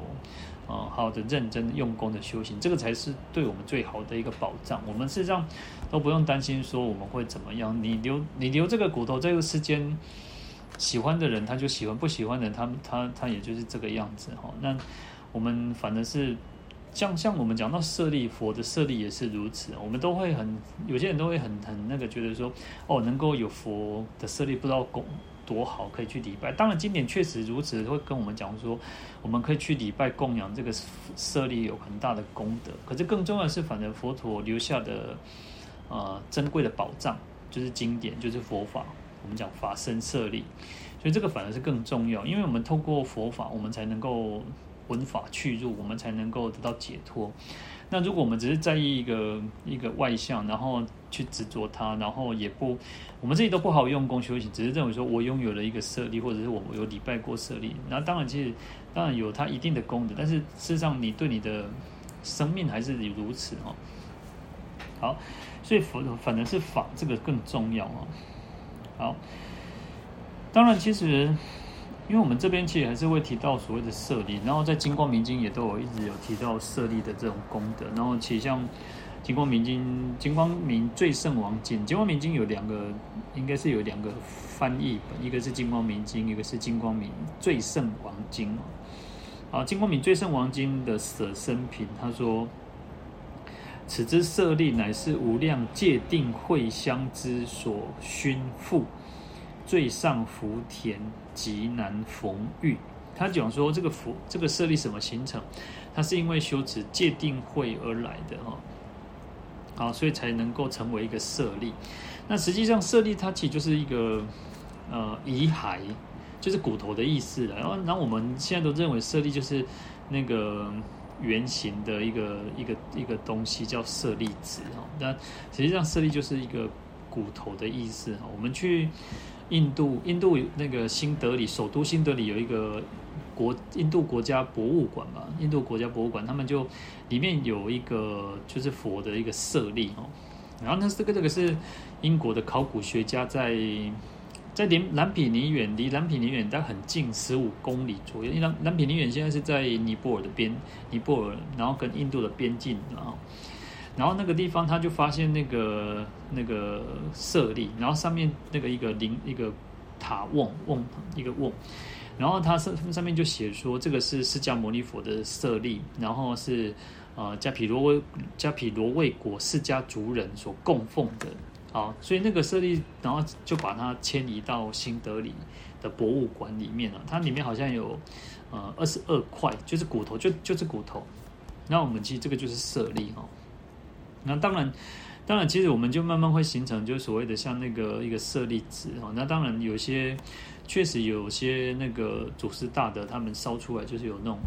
啊好的认真用功的修行，这个才是对我们最好的一个保障。我们事实上都不用担心说我们会怎么样。你留你留这个骨头，这个世间喜欢的人他就喜欢，不喜欢的人他他他也就是这个样子哈。那我们反正是。像像我们讲到舍利，佛的舍利也是如此。我们都会很，有些人都会很很那个觉得说，哦，能够有佛的舍利，不知道供多好，可以去礼拜。当然经典确实如此，会跟我们讲说，我们可以去礼拜供养这个舍利有很大的功德。可是更重要的是，反正佛陀留下的呃珍贵的宝藏，就是经典，就是佛法。我们讲法身舍利，所以这个反而是更重要，因为我们透过佛法，我们才能够。闻法去入，我们才能够得到解脱。那如果我们只是在意一个一个外相，然后去执着它，然后也不，我们自己都不好用功修行，只是认为说我拥有了一个舍利，或者是我有礼拜过舍利，那当然其实当然有它一定的功德，但是事实上你对你的生命还是如此哦。好，所以反反正是法这个更重要哦。好，当然其实。因为我们这边其实还是会提到所谓的舍利，然后在《金光明经》也都有一直有提到舍利的这种功德。然后其实像《金光明经》《金光明最胜王经》，《金光明经》有两个，应该是有两个翻译本，一个是《金光明经》，一个是《金光明最胜王经》啊，《金光明最胜王经》的舍生品，他说：“此之舍利，乃是无量戒定慧香之所熏覆。”最上福田极难逢遇。他讲说这个福这个舍利什么形成？它是因为修持戒定慧而来的哈。好，所以才能够成为一个舍利。那实际上舍利它其实就是一个呃遗骸，就是骨头的意思。然后，然后我们现在都认为舍利就是那个圆形的一个一个一个东西叫舍利子哈。那实际上舍利就是一个骨头的意思哈。我们去。印度，印度那个新德里首都新德里有一个国印度国家博物馆嘛，印度国家博物馆，他们就里面有一个就是佛的一个舍利哦，然后呢这个这个是英国的考古学家在在连兰比尼远离兰比尼远但很近十五公里左右，因为兰兰比尼远现在是在尼泊尔的边尼泊尔，然后跟印度的边境啊。然后那个地方，他就发现那个那个舍利，然后上面那个一个灵一个塔瓮瓮一个瓮，然后它上上面就写说这个是释迦牟尼佛的舍利，然后是呃迦毗罗卫迦毗罗卫国释迦族人所供奉的，啊，所以那个舍利，然后就把它迁移到新德里的博物馆里面了。它里面好像有呃二十二块，就是骨头，就就是骨头。那我们记这个就是舍利哈。那当然，当然，其实我们就慢慢会形成，就是所谓的像那个一个舍利子哦。那当然有些确实有些那个祖师大德他们烧出来就是有那种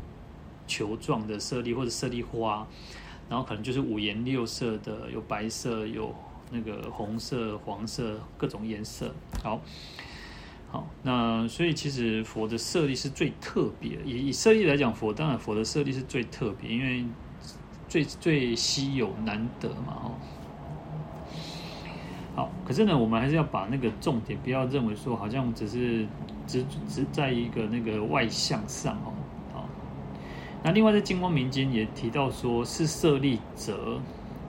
球状的舍利或者舍利花，然后可能就是五颜六色的，有白色，有那个红色、黄色各种颜色。好，好，那所以其实佛的舍利是最特别。以以舍利来讲，佛当然佛的舍利是最特别，因为最最稀有难得嘛，哦。好，可是呢，我们还是要把那个重点，不要认为说好像只是只只在一个那个外相上哦。好，那另外在《金光明经》也提到说，是舍利者，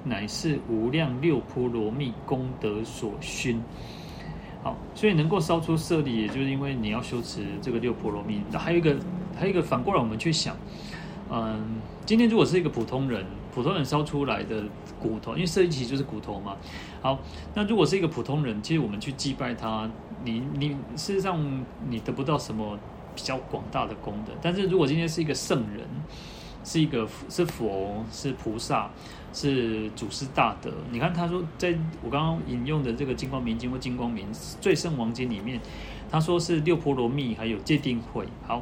乃是无量六波罗蜜功德所熏。好，所以能够烧出舍利，也就是因为你要修持这个六波罗蜜。那还有一个，还有一个反过来，我们去想，嗯，今天如果是一个普通人。普通人烧出来的骨头，因为舍利其实就是骨头嘛。好，那如果是一个普通人，其实我们去祭拜他，你你事实上你得不到什么比较广大的功德。但是如果今天是一个圣人，是一个是佛，是菩萨，是祖师大德，你看他说，在我刚刚引用的这个《金光明经》或《金光明最胜王经》里面，他说是六波罗蜜，还有戒定慧。好，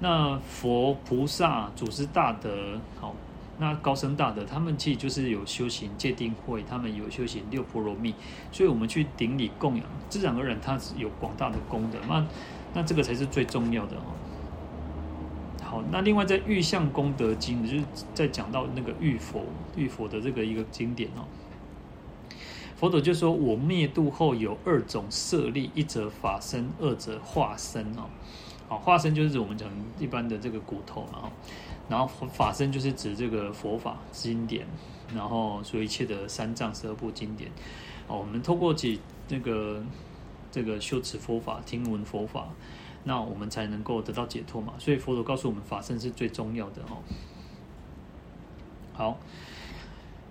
那佛菩萨祖师大德，好。那高僧大德，他们其实就是有修行戒定慧，他们有修行六波罗蜜，所以我们去顶礼供养，自然而然他是有广大的功德。那那这个才是最重要的哦。好，那另外在《欲相功德经》就是在讲到那个玉佛玉佛的这个一个经典哦。佛陀就说：“我灭度后有二种舍利，一则法身，二则化身哦。好，化身就是指我们讲一般的这个骨头嘛。”然后法身就是指这个佛法经典，然后所有一切的三藏十二部经典，哦，我们透过几这个这个修持佛法、听闻佛法，那我们才能够得到解脱嘛。所以佛陀告诉我们，法身是最重要的哦。好，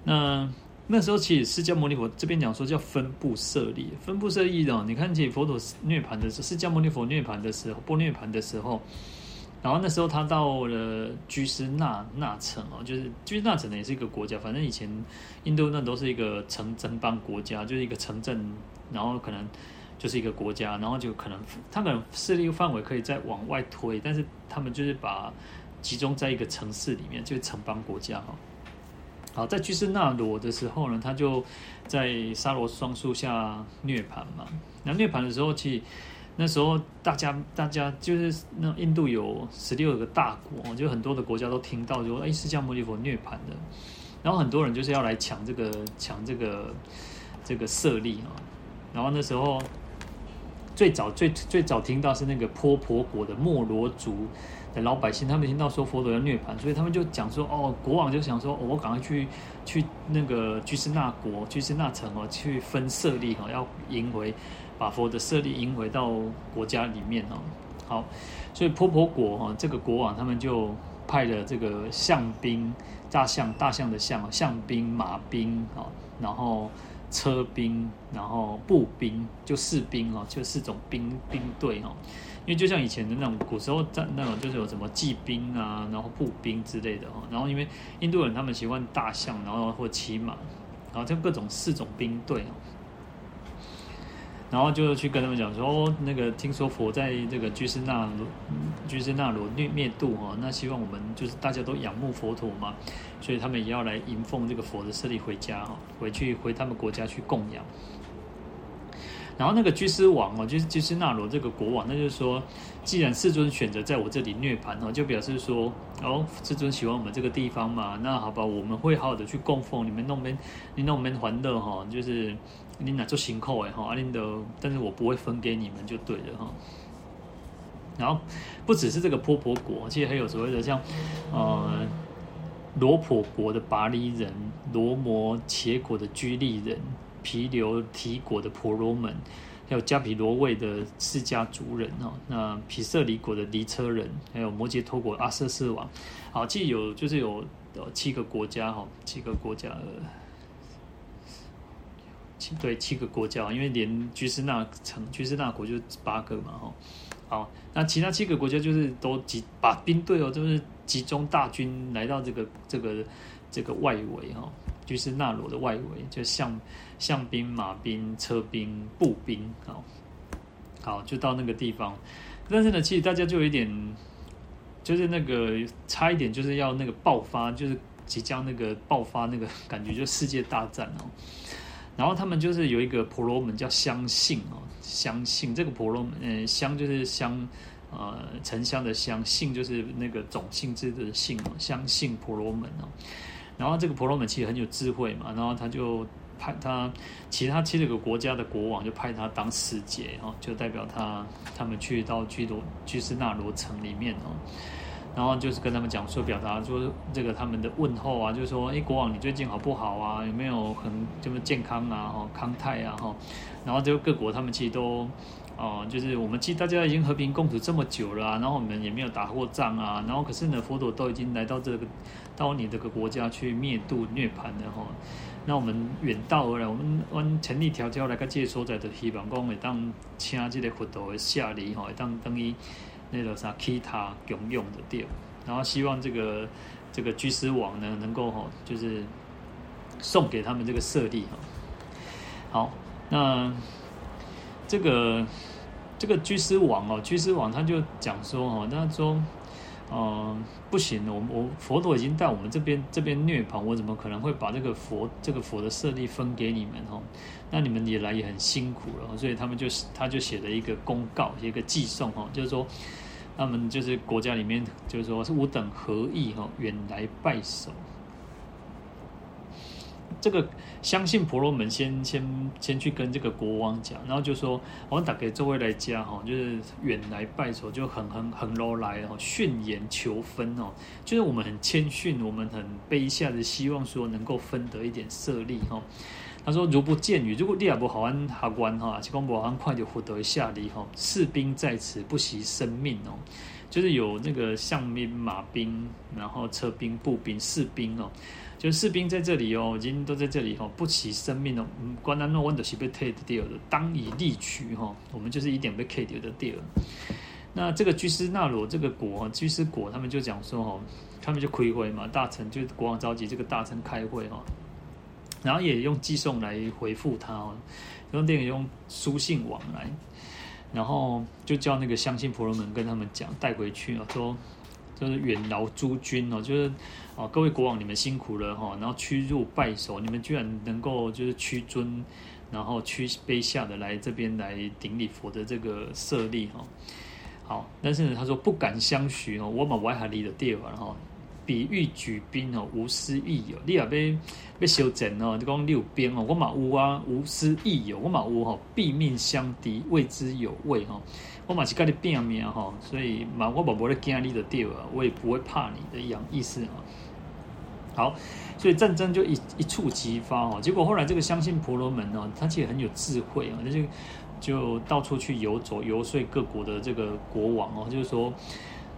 那那时候其实释迦牟尼佛这边讲说叫分布舍利，分布舍利的，你看起佛陀涅槃的时候，释迦牟尼佛涅槃的时候，波涅槃的时候。然后那时候他到了居士那那城哦，就是居士那城呢也是一个国家，反正以前印度那都是一个城镇邦国家，就是一个城镇，然后可能就是一个国家，然后就可能他可能势力范围可以再往外推，但是他们就是把集中在一个城市里面，就是城邦国家哈。好，在居士那罗的时候呢，他就在沙罗双树下涅槃嘛。那涅槃的时候，其实。那时候大家大家就是那印度有十六个大国，就很多的国家都听到说，哎，释迦牟尼佛涅槃了，然后很多人就是要来抢这个抢这个这个舍利啊，然后那时候最早最最早听到是那个波婆国的莫罗族老百姓，他们听到说佛陀要涅槃，所以他们就讲说，哦，国王就想说，哦，我赶快去去那个居士那国居士那城哦，去分舍利哈，要迎回。把佛的舍利迎回到国家里面哦，好，所以婆婆国哈这个国王他们就派了这个象兵大象大象的象象兵马兵啊，然后车兵，然后步兵就士兵哦，就四种兵兵队哦，因为就像以前的那种古时候战那种就是有什么骑兵啊，然后步兵之类的哦，然后因为印度人他们喜欢大象，然后或骑马，然后就各种四种兵队哦。然后就去跟他们讲说，那个听说佛在这个居士那罗，居士那罗灭灭度哦，那希望我们就是大家都仰慕佛陀嘛，所以他们也要来迎奉这个佛的舍利回家哈，回去回他们国家去供养。然后那个居士王哦，就是居士那罗这个国王，那就是说，既然世尊选择在我这里涅槃哦，就表示说，哦，世尊喜欢我们这个地方嘛，那好吧，我们会好好的去供奉你们弄边，你弄边欢乐哈，就是。你拿做行扣哎哈，阿林的，但是我不会分给你们就对了哈。然后不只是这个波婆国，其实还有所谓的像呃罗婆国的拔利人、罗摩伽国的居利人、毗留提国的婆罗门，还有迦毗罗卫的释迦族人哦。那毗舍离国的离车人，还有摩羯陀国阿瑟斯王。好，既有就是有呃七个国家哈，七个国家。七对七个国家，因为连居士那城、居士那国就八个嘛，哈。好，那其他七个国家就是都集把兵队哦，就是集中大军来到这个这个这个外围哈，居士那罗的外围，就象象兵、马兵、车兵、步兵，好，好就到那个地方。但是呢，其实大家就有一点就是那个差一点就是要那个爆发，就是即将那个爆发那个感觉，就世界大战哦。然后他们就是有一个婆罗门叫相信哦，相信这个婆罗门，嗯，相就是相，呃，沉香的香，信就是那个种性质的姓哦，香信婆罗门哦。然后这个婆罗门其实很有智慧嘛，然后他就。派他其他七个国家的国王就派他当使节哦，就代表他他们去到居罗居士那罗城里面哦，然后就是跟他们讲说，表达说这个他们的问候啊，就是说，哎，国王你最近好不好啊？有没有很这么健康啊？哈，康泰啊？哈，然后就各国他们其实都哦，就是我们其实大家已经和平共处这么久了，然后我们也没有打过仗啊，然后可是呢，佛陀都已经来到这个到你这个国家去灭度涅槃的哈。那我们远道而来，我们阮千里迢迢来个借所在，就希望讲会当请这个佛陀的舍利吼，会当等于那个啥其他供养的店。然后希望这个这个居士王呢，能够吼，就是送给他们这个舍利哈。好，那这个这个居士王哦，居士王他就讲说哦，他说。嗯，不行，我我佛陀已经在我们这边这边涅槃，我怎么可能会把这个佛这个佛的舍利分给你们哈？那你们也来也很辛苦了，所以他们就他就写了一个公告，一个寄送哈，就是说他们就是国家里面就是说是吾等何意哈，远来拜守。这个相信婆罗门先先先去跟这个国王讲，然后就说我们打给诸位来家哈，就是远来拜守，就很很很罗来哦，训言求分哦，就是我们很谦逊，我们很卑下的希望说能够分得一点舍利哈。他说如不见于，如果你也不好安下官哈，是讲不好快就获得下利哈，士兵在此不惜生命哦，就是有那个象兵、马兵，然后车兵、步兵、士兵哦。就士兵在这里哦，已经都在这里哈，不惜生命哦。关南诺温德西被 take 掉的，当以力取哈。我们就是一点被 K 掉的掉。那这个居士那罗这个国，居士国他们就讲说哈，他们就开会嘛，大臣就国王召集这个大臣开会哈，然后也用寄送来回复他哦，用电影用书信往来，然后就叫那个相信婆罗门跟他们讲带回去啊，说。就是远劳诸君哦，就是啊，各位国王，你们辛苦了哈，然后屈入拜首，你们居然能够就是屈尊，然后屈卑下的来这边来顶礼佛的这个舍利哈。好，但是呢，他说不敢相许哦，我们外海里的地方哈。比喻举兵哦，无私亦友。你也要要修正哦，就讲你有兵哦，我嘛有啊，无私亦友，我嘛有吼，避命相敌，谓之有畏哈。我嘛是跟你拼命哈，所以嘛我嘛不会惊你的掉啊，我也不会怕你的一样意思啊。好，所以战争就一一触即发哦。结果后来这个相信婆罗门呢，他其实很有智慧啊，那就就到处去游走，游说各国的这个国王哦，就是说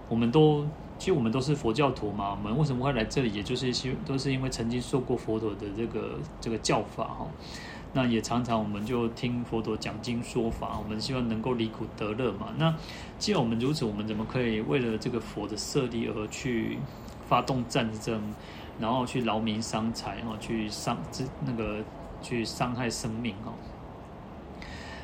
我们都。其实我们都是佛教徒嘛，我们为什么会来这里？也就是希都是因为曾经受过佛陀的这个这个教法哈。那也常常我们就听佛陀讲经说法，我们希望能够离苦得乐嘛。那既然我们如此，我们怎么可以为了这个佛的舍利而去发动战争，然后去劳民伤财，然后去伤这那个去伤害生命哦？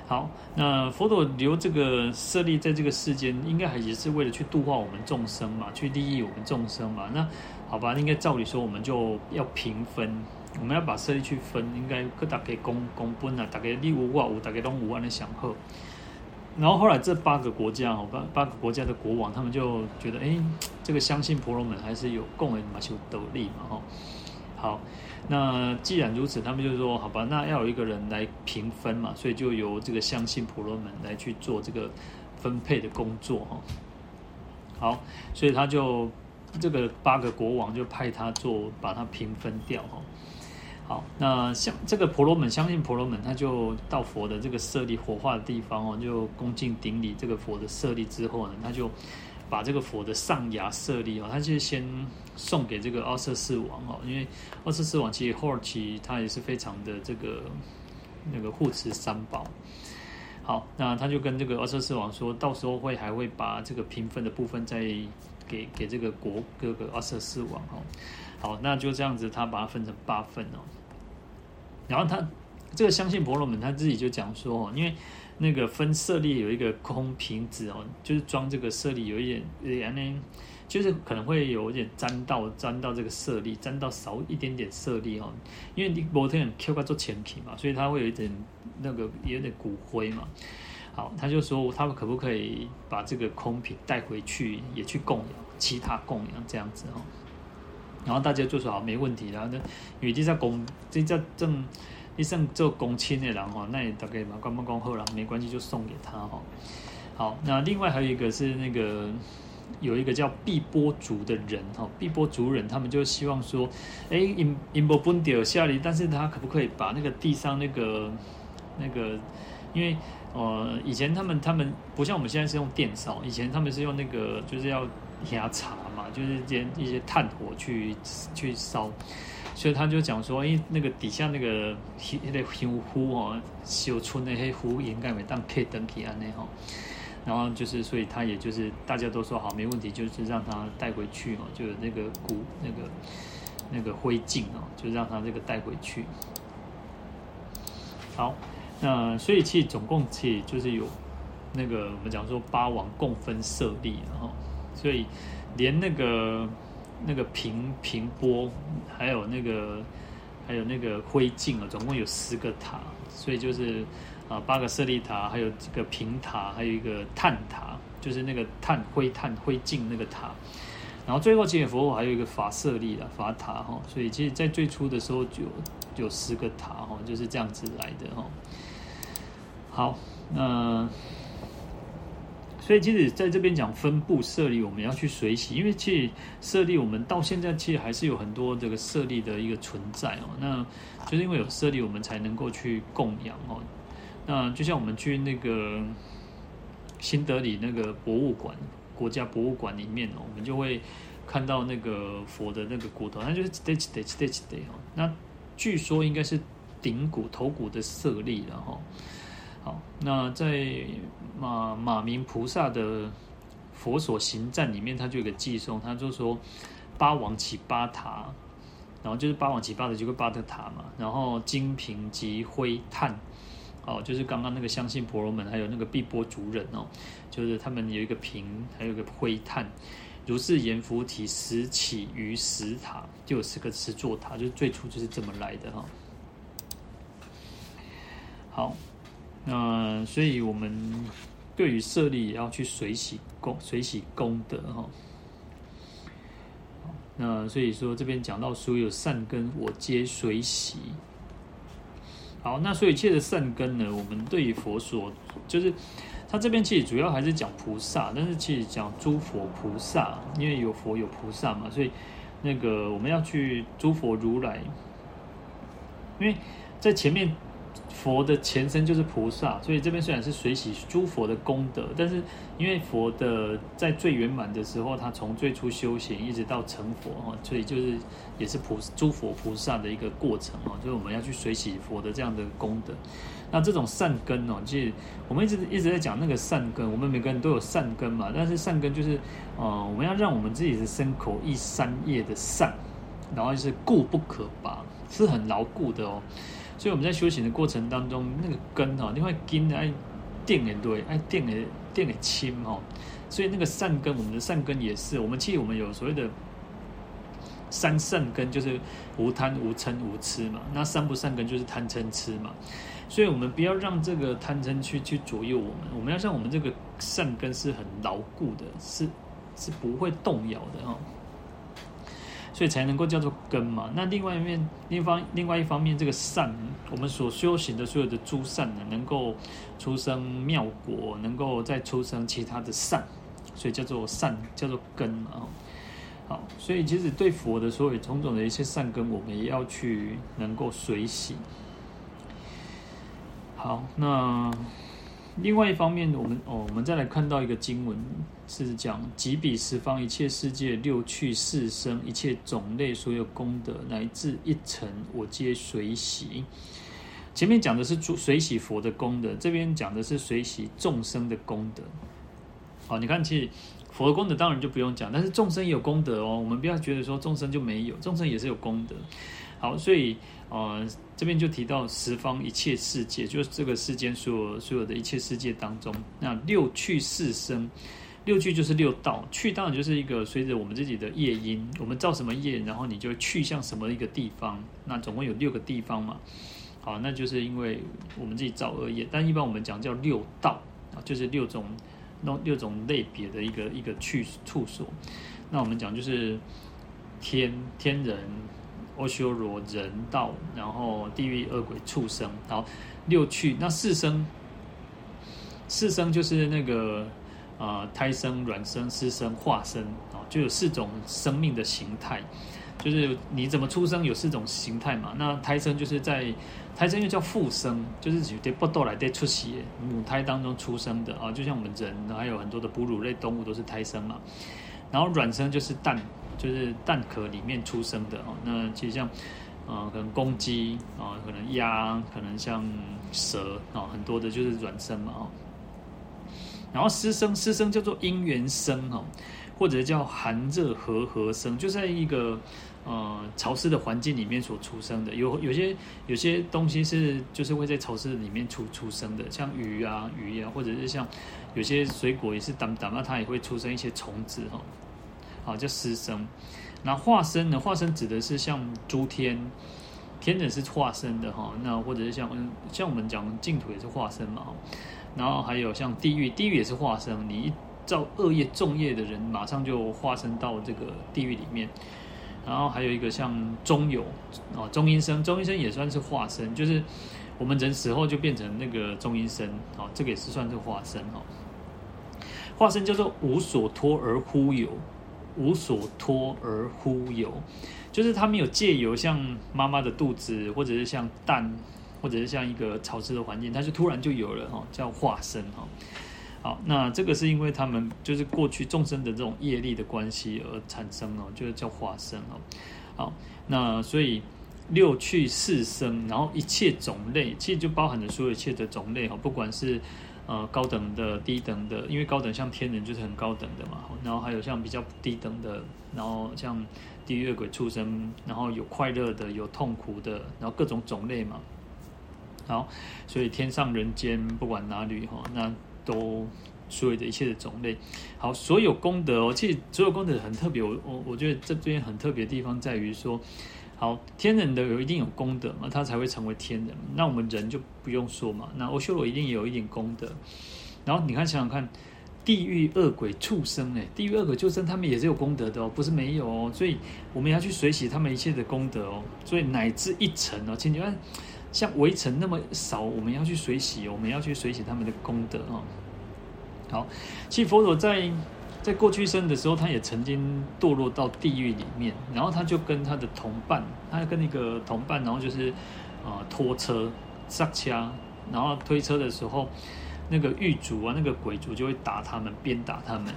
好，那佛陀留这个舍利在这个世间，应该还也是为了去度化我们众生嘛，去利益我们众生嘛。那好吧，应该照理说，我们就要平分，我们要把舍利去分，应该各大家公公分啊，大家你无我无，大家拢无安的享受。然后后来这八个国家哦，八八个国家的国王，他们就觉得，哎，这个相信婆罗门还是有供人嘛，修得利嘛，哈。好。那既然如此，他们就说好吧，那要有一个人来平分嘛，所以就由这个相信婆罗门来去做这个分配的工作哈。好，所以他就这个八个国王就派他做，把它平分掉哈。好，那像这个婆罗门相信婆罗门，他就到佛的这个舍利火化的地方哦，就恭敬顶礼这个佛的舍利之后呢，他就。把这个佛的上牙舍利哦，他就先送给这个阿闍世王哦，因为阿闍世王其实后期他也是非常的这个那个护持三宝。好，那他就跟这个阿闍世王说，到时候会还会把这个平分的部分再给给这个国哥哥阿闍世王哦。好，那就这样子，他把它分成八份哦。然后他这个相信婆罗门他自己就讲说哦，因为。那个分舍利有一个空瓶子哦，就是装这个舍利，有一点有点那就是可能会有一点沾到沾到这个舍利，沾到少一点点舍利哦，因为你摩天轮 Q 个做前提嘛，所以它会有一点那个有点骨灰嘛。好，他就说他们可不可以把这个空瓶带回去，也去供养其他供养这样子哦。然后大家就说好，没问题然后呢因为这在公这在正一生做公亲的人哈，那也大概嘛官方公后啦，没关系就送给他哈。好，那另外还有一个是那个有一个叫碧波族的人哈，碧波族人他们就希望说，哎，因因波本掉下来，但是他可不可以把那个地上那个那个，因为。呃，以前他们他们不像我们现在是用电烧，以前他们是用那个就是要压茶嘛，就是煎一些炭火去去烧，所以他就讲说，哎，那个底下那个那个香灰哦，烧出那些灰应该没当可以登记安内哈，然后就是所以他也就是大家都说好没问题，就是让他带回去哦，就有那个骨那个那个灰烬哦，就让他这个带回去，好。那所以其实总共其实就是有那个我们讲说八王共分舍利，然后所以连那个那个平平波，还有那个还有那个灰烬啊，总共有十个塔，所以就是啊八个舍利塔，还有这个平塔，还有一个炭塔，就是那个炭灰炭灰烬那个塔，然后最后其实佛还有一个法舍利的法塔哈，所以其实在最初的时候就有十个塔哈，就是这样子来的哈。好，那所以其实在这边讲分布设立，我们要去随喜，因为其实设立我们到现在其实还是有很多这个设立的一个存在哦。那就是因为有设立，我们才能够去供养哦。那就像我们去那个新德里那个博物馆，国家博物馆里面哦，我们就会看到那个佛的那个骨头，那就是 stage stage stage day 哦。那据说应该是顶骨头骨的舍利，然后。好，那在马马明菩萨的佛所行赞里面，他就有个寄送，他就说八王起八塔，然后就是八王起八的这个八的塔嘛，然后金瓶及灰炭，哦，就是刚刚那个相信婆罗门还有那个碧波族人哦，就是他们有一个瓶，还有个灰炭，如是阎浮提十起于石塔，就有十个十座塔，就最初就是这么来的哈。好。那所以，我们对于舍利也要去随喜功，随喜功德哈。那所以说，这边讲到所有善根，我皆随喜。好，那所以一切的善根呢，我们对于佛所，就是他这边其实主要还是讲菩萨，但是其实讲诸佛菩萨，因为有佛有菩萨嘛，所以那个我们要去诸佛如来，因为在前面。佛的前身就是菩萨，所以这边虽然是随喜诸佛的功德，但是因为佛的在最圆满的时候，他从最初修行一直到成佛哦，所以就是也是菩诸佛菩萨的一个过程哦，所以我们要去随喜佛的这样的功德。那这种善根哦，其实我们一直一直在讲那个善根，我们每个人都有善根嘛，但是善根就是呃，我们要让我们自己的身口意三业的善，然后就是固不可拔，是很牢固的哦。所以我们在修行的过程当中，那个根哈，另外根爱定的对，爱定的定的轻哈。所以那个善根，我们的善根也是，我们其实我们有所谓的三善根，就是无贪、无嗔、无痴嘛。那三不善根就是贪嗔痴嘛。所以我们不要让这个贪嗔去去左右我们，我们要像我们这个善根是很牢固的，是是不会动摇的哦。所以才能够叫做根嘛。那另外一面，另一方另外一方面，这个善，我们所修行的所有的诸善呢，能够出生妙果，能够再出生其他的善，所以叫做善，叫做根嘛。好，所以其实对佛的所有种种的一些善根，我们也要去能够随喜。好，那。另外一方面，我们哦，我们再来看到一个经文，是讲即彼十方一切世界六趣四生一切种类所有功德乃至一尘，我皆随喜。前面讲的是随喜佛的功德，这边讲的是随喜众生的功德。好，你看，其实佛的功德当然就不用讲，但是众生也有功德哦。我们不要觉得说众生就没有，众生也是有功德。好，所以。呃，这边就提到十方一切世界，就是这个世间所有所有的一切世界当中，那六趣四生，六去就是六道，去当然就是一个随着我们自己的业因，我们造什么业，然后你就去向什么一个地方。那总共有六个地方嘛，好，那就是因为我们自己造恶业，但一般我们讲叫六道啊，就是六种那六种类别的一个一个去处所。那我们讲就是天天人、阿修罗、人道，然后地狱、恶鬼、畜生。好，六去那四生，四生就是那个。呃，胎生、卵生、湿生、化生啊，就有四种生命的形态。就是你怎么出生，有四种形态嘛。那胎生就是在胎生又叫父生，就是指在不豆来在出血母胎当中出生的啊。就像我们人还有很多的哺乳类动物都是胎生嘛。然后卵生就是蛋，就是蛋壳里面出生的啊。那其实像啊、可能公鸡啊，可能鸭，可能像蛇啊，很多的就是卵生嘛啊。然后湿生，湿生叫做因缘生哈，或者叫寒热和合生，就在一个呃潮湿的环境里面所出生的。有有些有些东西是就是会在潮湿里面出出生的，像鱼啊鱼啊，或者是像有些水果也是当当那它也会出生一些虫子哈，好叫湿生。那化生呢？化生指的是像诸天，天人是化生的哈，那或者是像像我们讲净土也是化生嘛。然后还有像地狱，地狱也是化身。你一造恶业重业的人，马上就化身到这个地狱里面。然后还有一个像中有啊，中阴身，中阴身也算是化身，就是我们人死后就变成那个中阴身，啊，这个也是算是化身哦。化身叫做无所托而忽有，无所托而忽有，就是他们有借由像妈妈的肚子，或者是像蛋。或者是像一个潮湿的环境，它就突然就有了哈，叫化身哈。好，那这个是因为他们就是过去众生的这种业力的关系而产生哦，就是叫化身哦。好，那所以六去四生，然后一切种类，其实就包含了所有一切的种类哈，不管是呃高等的、低等的，因为高等像天人就是很高等的嘛，然后还有像比较低等的，然后像地狱鬼畜生，然后有快乐的，有痛苦的，然后各种种类嘛。好，所以天上人间不管哪里哈，那都所有的一切的种类。好，所有功德哦，其实所有功德很特别。我我我觉得这边很特别的地方在于说，好，天人的有一定有功德嘛，他才会成为天人。那我们人就不用说嘛。那我修罗一定也有一点功德。然后你看想想看，地狱恶鬼畜生哎，地狱恶鬼畜生他们也是有功德的哦，不是没有哦。所以我们要去随喜他们一切的功德哦。所以乃至一尘哦，请你看。像围城那么少，我们要去随喜，我们要去随喜他们的功德啊。好，其实佛陀在在过去生的时候，他也曾经堕落到地狱里面，然后他就跟他的同伴，他跟那个同伴，然后就是啊、拖车、刹车，然后推车的时候，那个狱卒啊，那个鬼卒就会打他们，鞭打他们，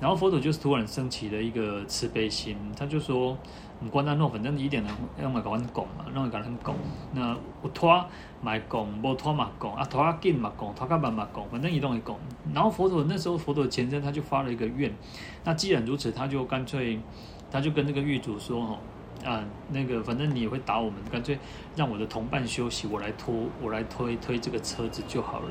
然后佛陀就突然升起了一个慈悲心，他就说。唔管咱弄，反正一点人要么搞阮讲嘛，弄个人讲。那有拖买讲，无拖嘛讲，啊拖较紧嘛讲，拖较慢嘛讲，反正伊都会讲。然后佛陀那时候，佛陀的前身他就发了一个愿。那既然如此，他就干脆，他就跟那个狱卒说：吼，啊，那个反正你也会打我们，干脆让我的同伴休息，我来拖，我来推推这个车子就好了。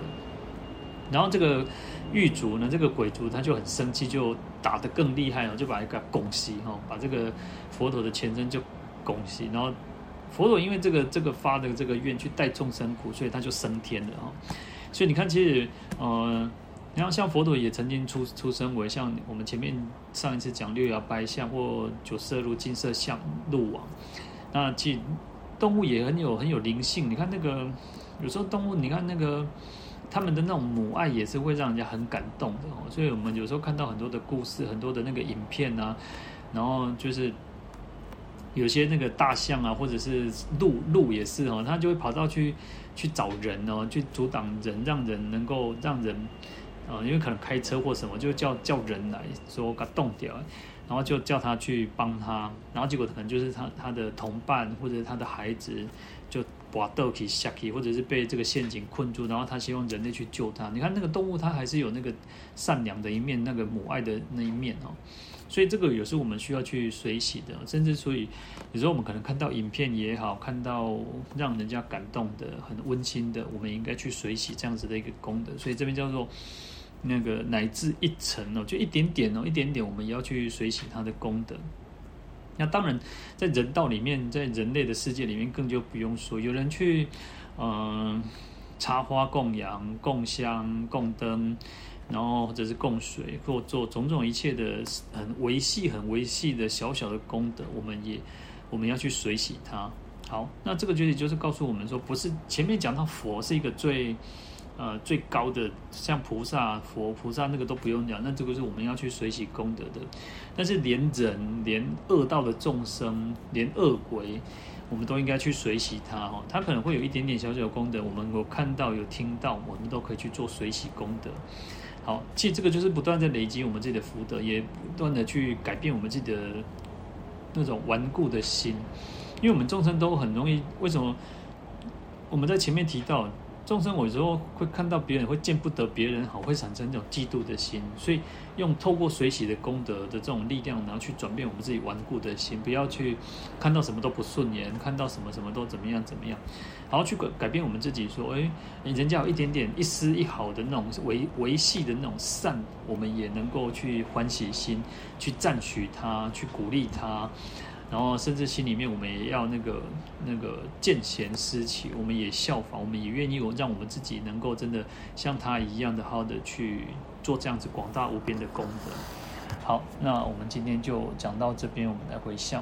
然后这个狱卒呢，这个鬼卒他就很生气，就打得更厉害了，就把一个拱袭哈，把这个佛陀的前身就拱袭。然后佛陀因为这个这个发的这个愿去带众生苦，所以他就升天了啊。所以你看，其实呃，然后像佛陀也曾经出出生为像我们前面上一次讲六牙白象或九色鹿、金色象鹿王。那其实动物也很有很有灵性。你看那个有时候动物，你看那个。他们的那种母爱也是会让人家很感动的哦，所以我们有时候看到很多的故事，很多的那个影片啊，然后就是有些那个大象啊，或者是鹿鹿也是哦，它就会跑到去去找人哦，去阻挡人，让人能够让人啊，因为可能开车或什么，就叫叫人来说给它冻掉，然后就叫他去帮他，然后结果可能就是他他的同伴或者他的孩子就。把豆皮下去，或者是被这个陷阱困住，然后他希望人类去救他。你看那个动物，它还是有那个善良的一面，那个母爱的那一面哦。所以这个也是我们需要去随喜的，甚至所以有时候我们可能看到影片也好，看到让人家感动的、很温馨的，我们应该去随喜这样子的一个功德。所以这边叫做那个乃至一层哦，就一点点哦，一点点，我们也要去随喜它的功德。那当然，在人道里面，在人类的世界里面，更就不用说，有人去嗯、插花供养、供香、供灯，然后或者是供水，或做种种一切的很维系、很维系的小小的功德，我们也我们要去随喜它。好，那这个具体就是告诉我们说，不是前面讲到佛是一个最。呃，最高的像菩萨、佛、菩萨那个都不用讲，那这个是我们要去随喜功德的。但是连人、连恶道的众生、连恶鬼，我们都应该去随喜他哦。他可能会有一点点小小的功德，我们有看到、有听到，我们都可以去做随喜功德。好，其实这个就是不断在累积我们自己的福德，也不断的去改变我们自己的那种顽固的心，因为我们众生都很容易。为什么我们在前面提到？众生有时候会看到别人，会见不得别人好，会产生这种嫉妒的心，所以用透过水洗的功德的这种力量，然后去转变我们自己顽固的心，不要去看到什么都不顺眼，看到什么什么都怎么样怎么样，然后去改改变我们自己，说，哎，人家有一点点一丝一毫的那种维维系的那种善，我们也能够去欢喜心，去赞许他，去鼓励他。然后，甚至心里面，我们也要那个那个见贤思齐，我们也效仿，我们也愿意让我们自己能够真的像他一样的好的去做这样子广大无边的功德。好，那我们今天就讲到这边，我们来回向，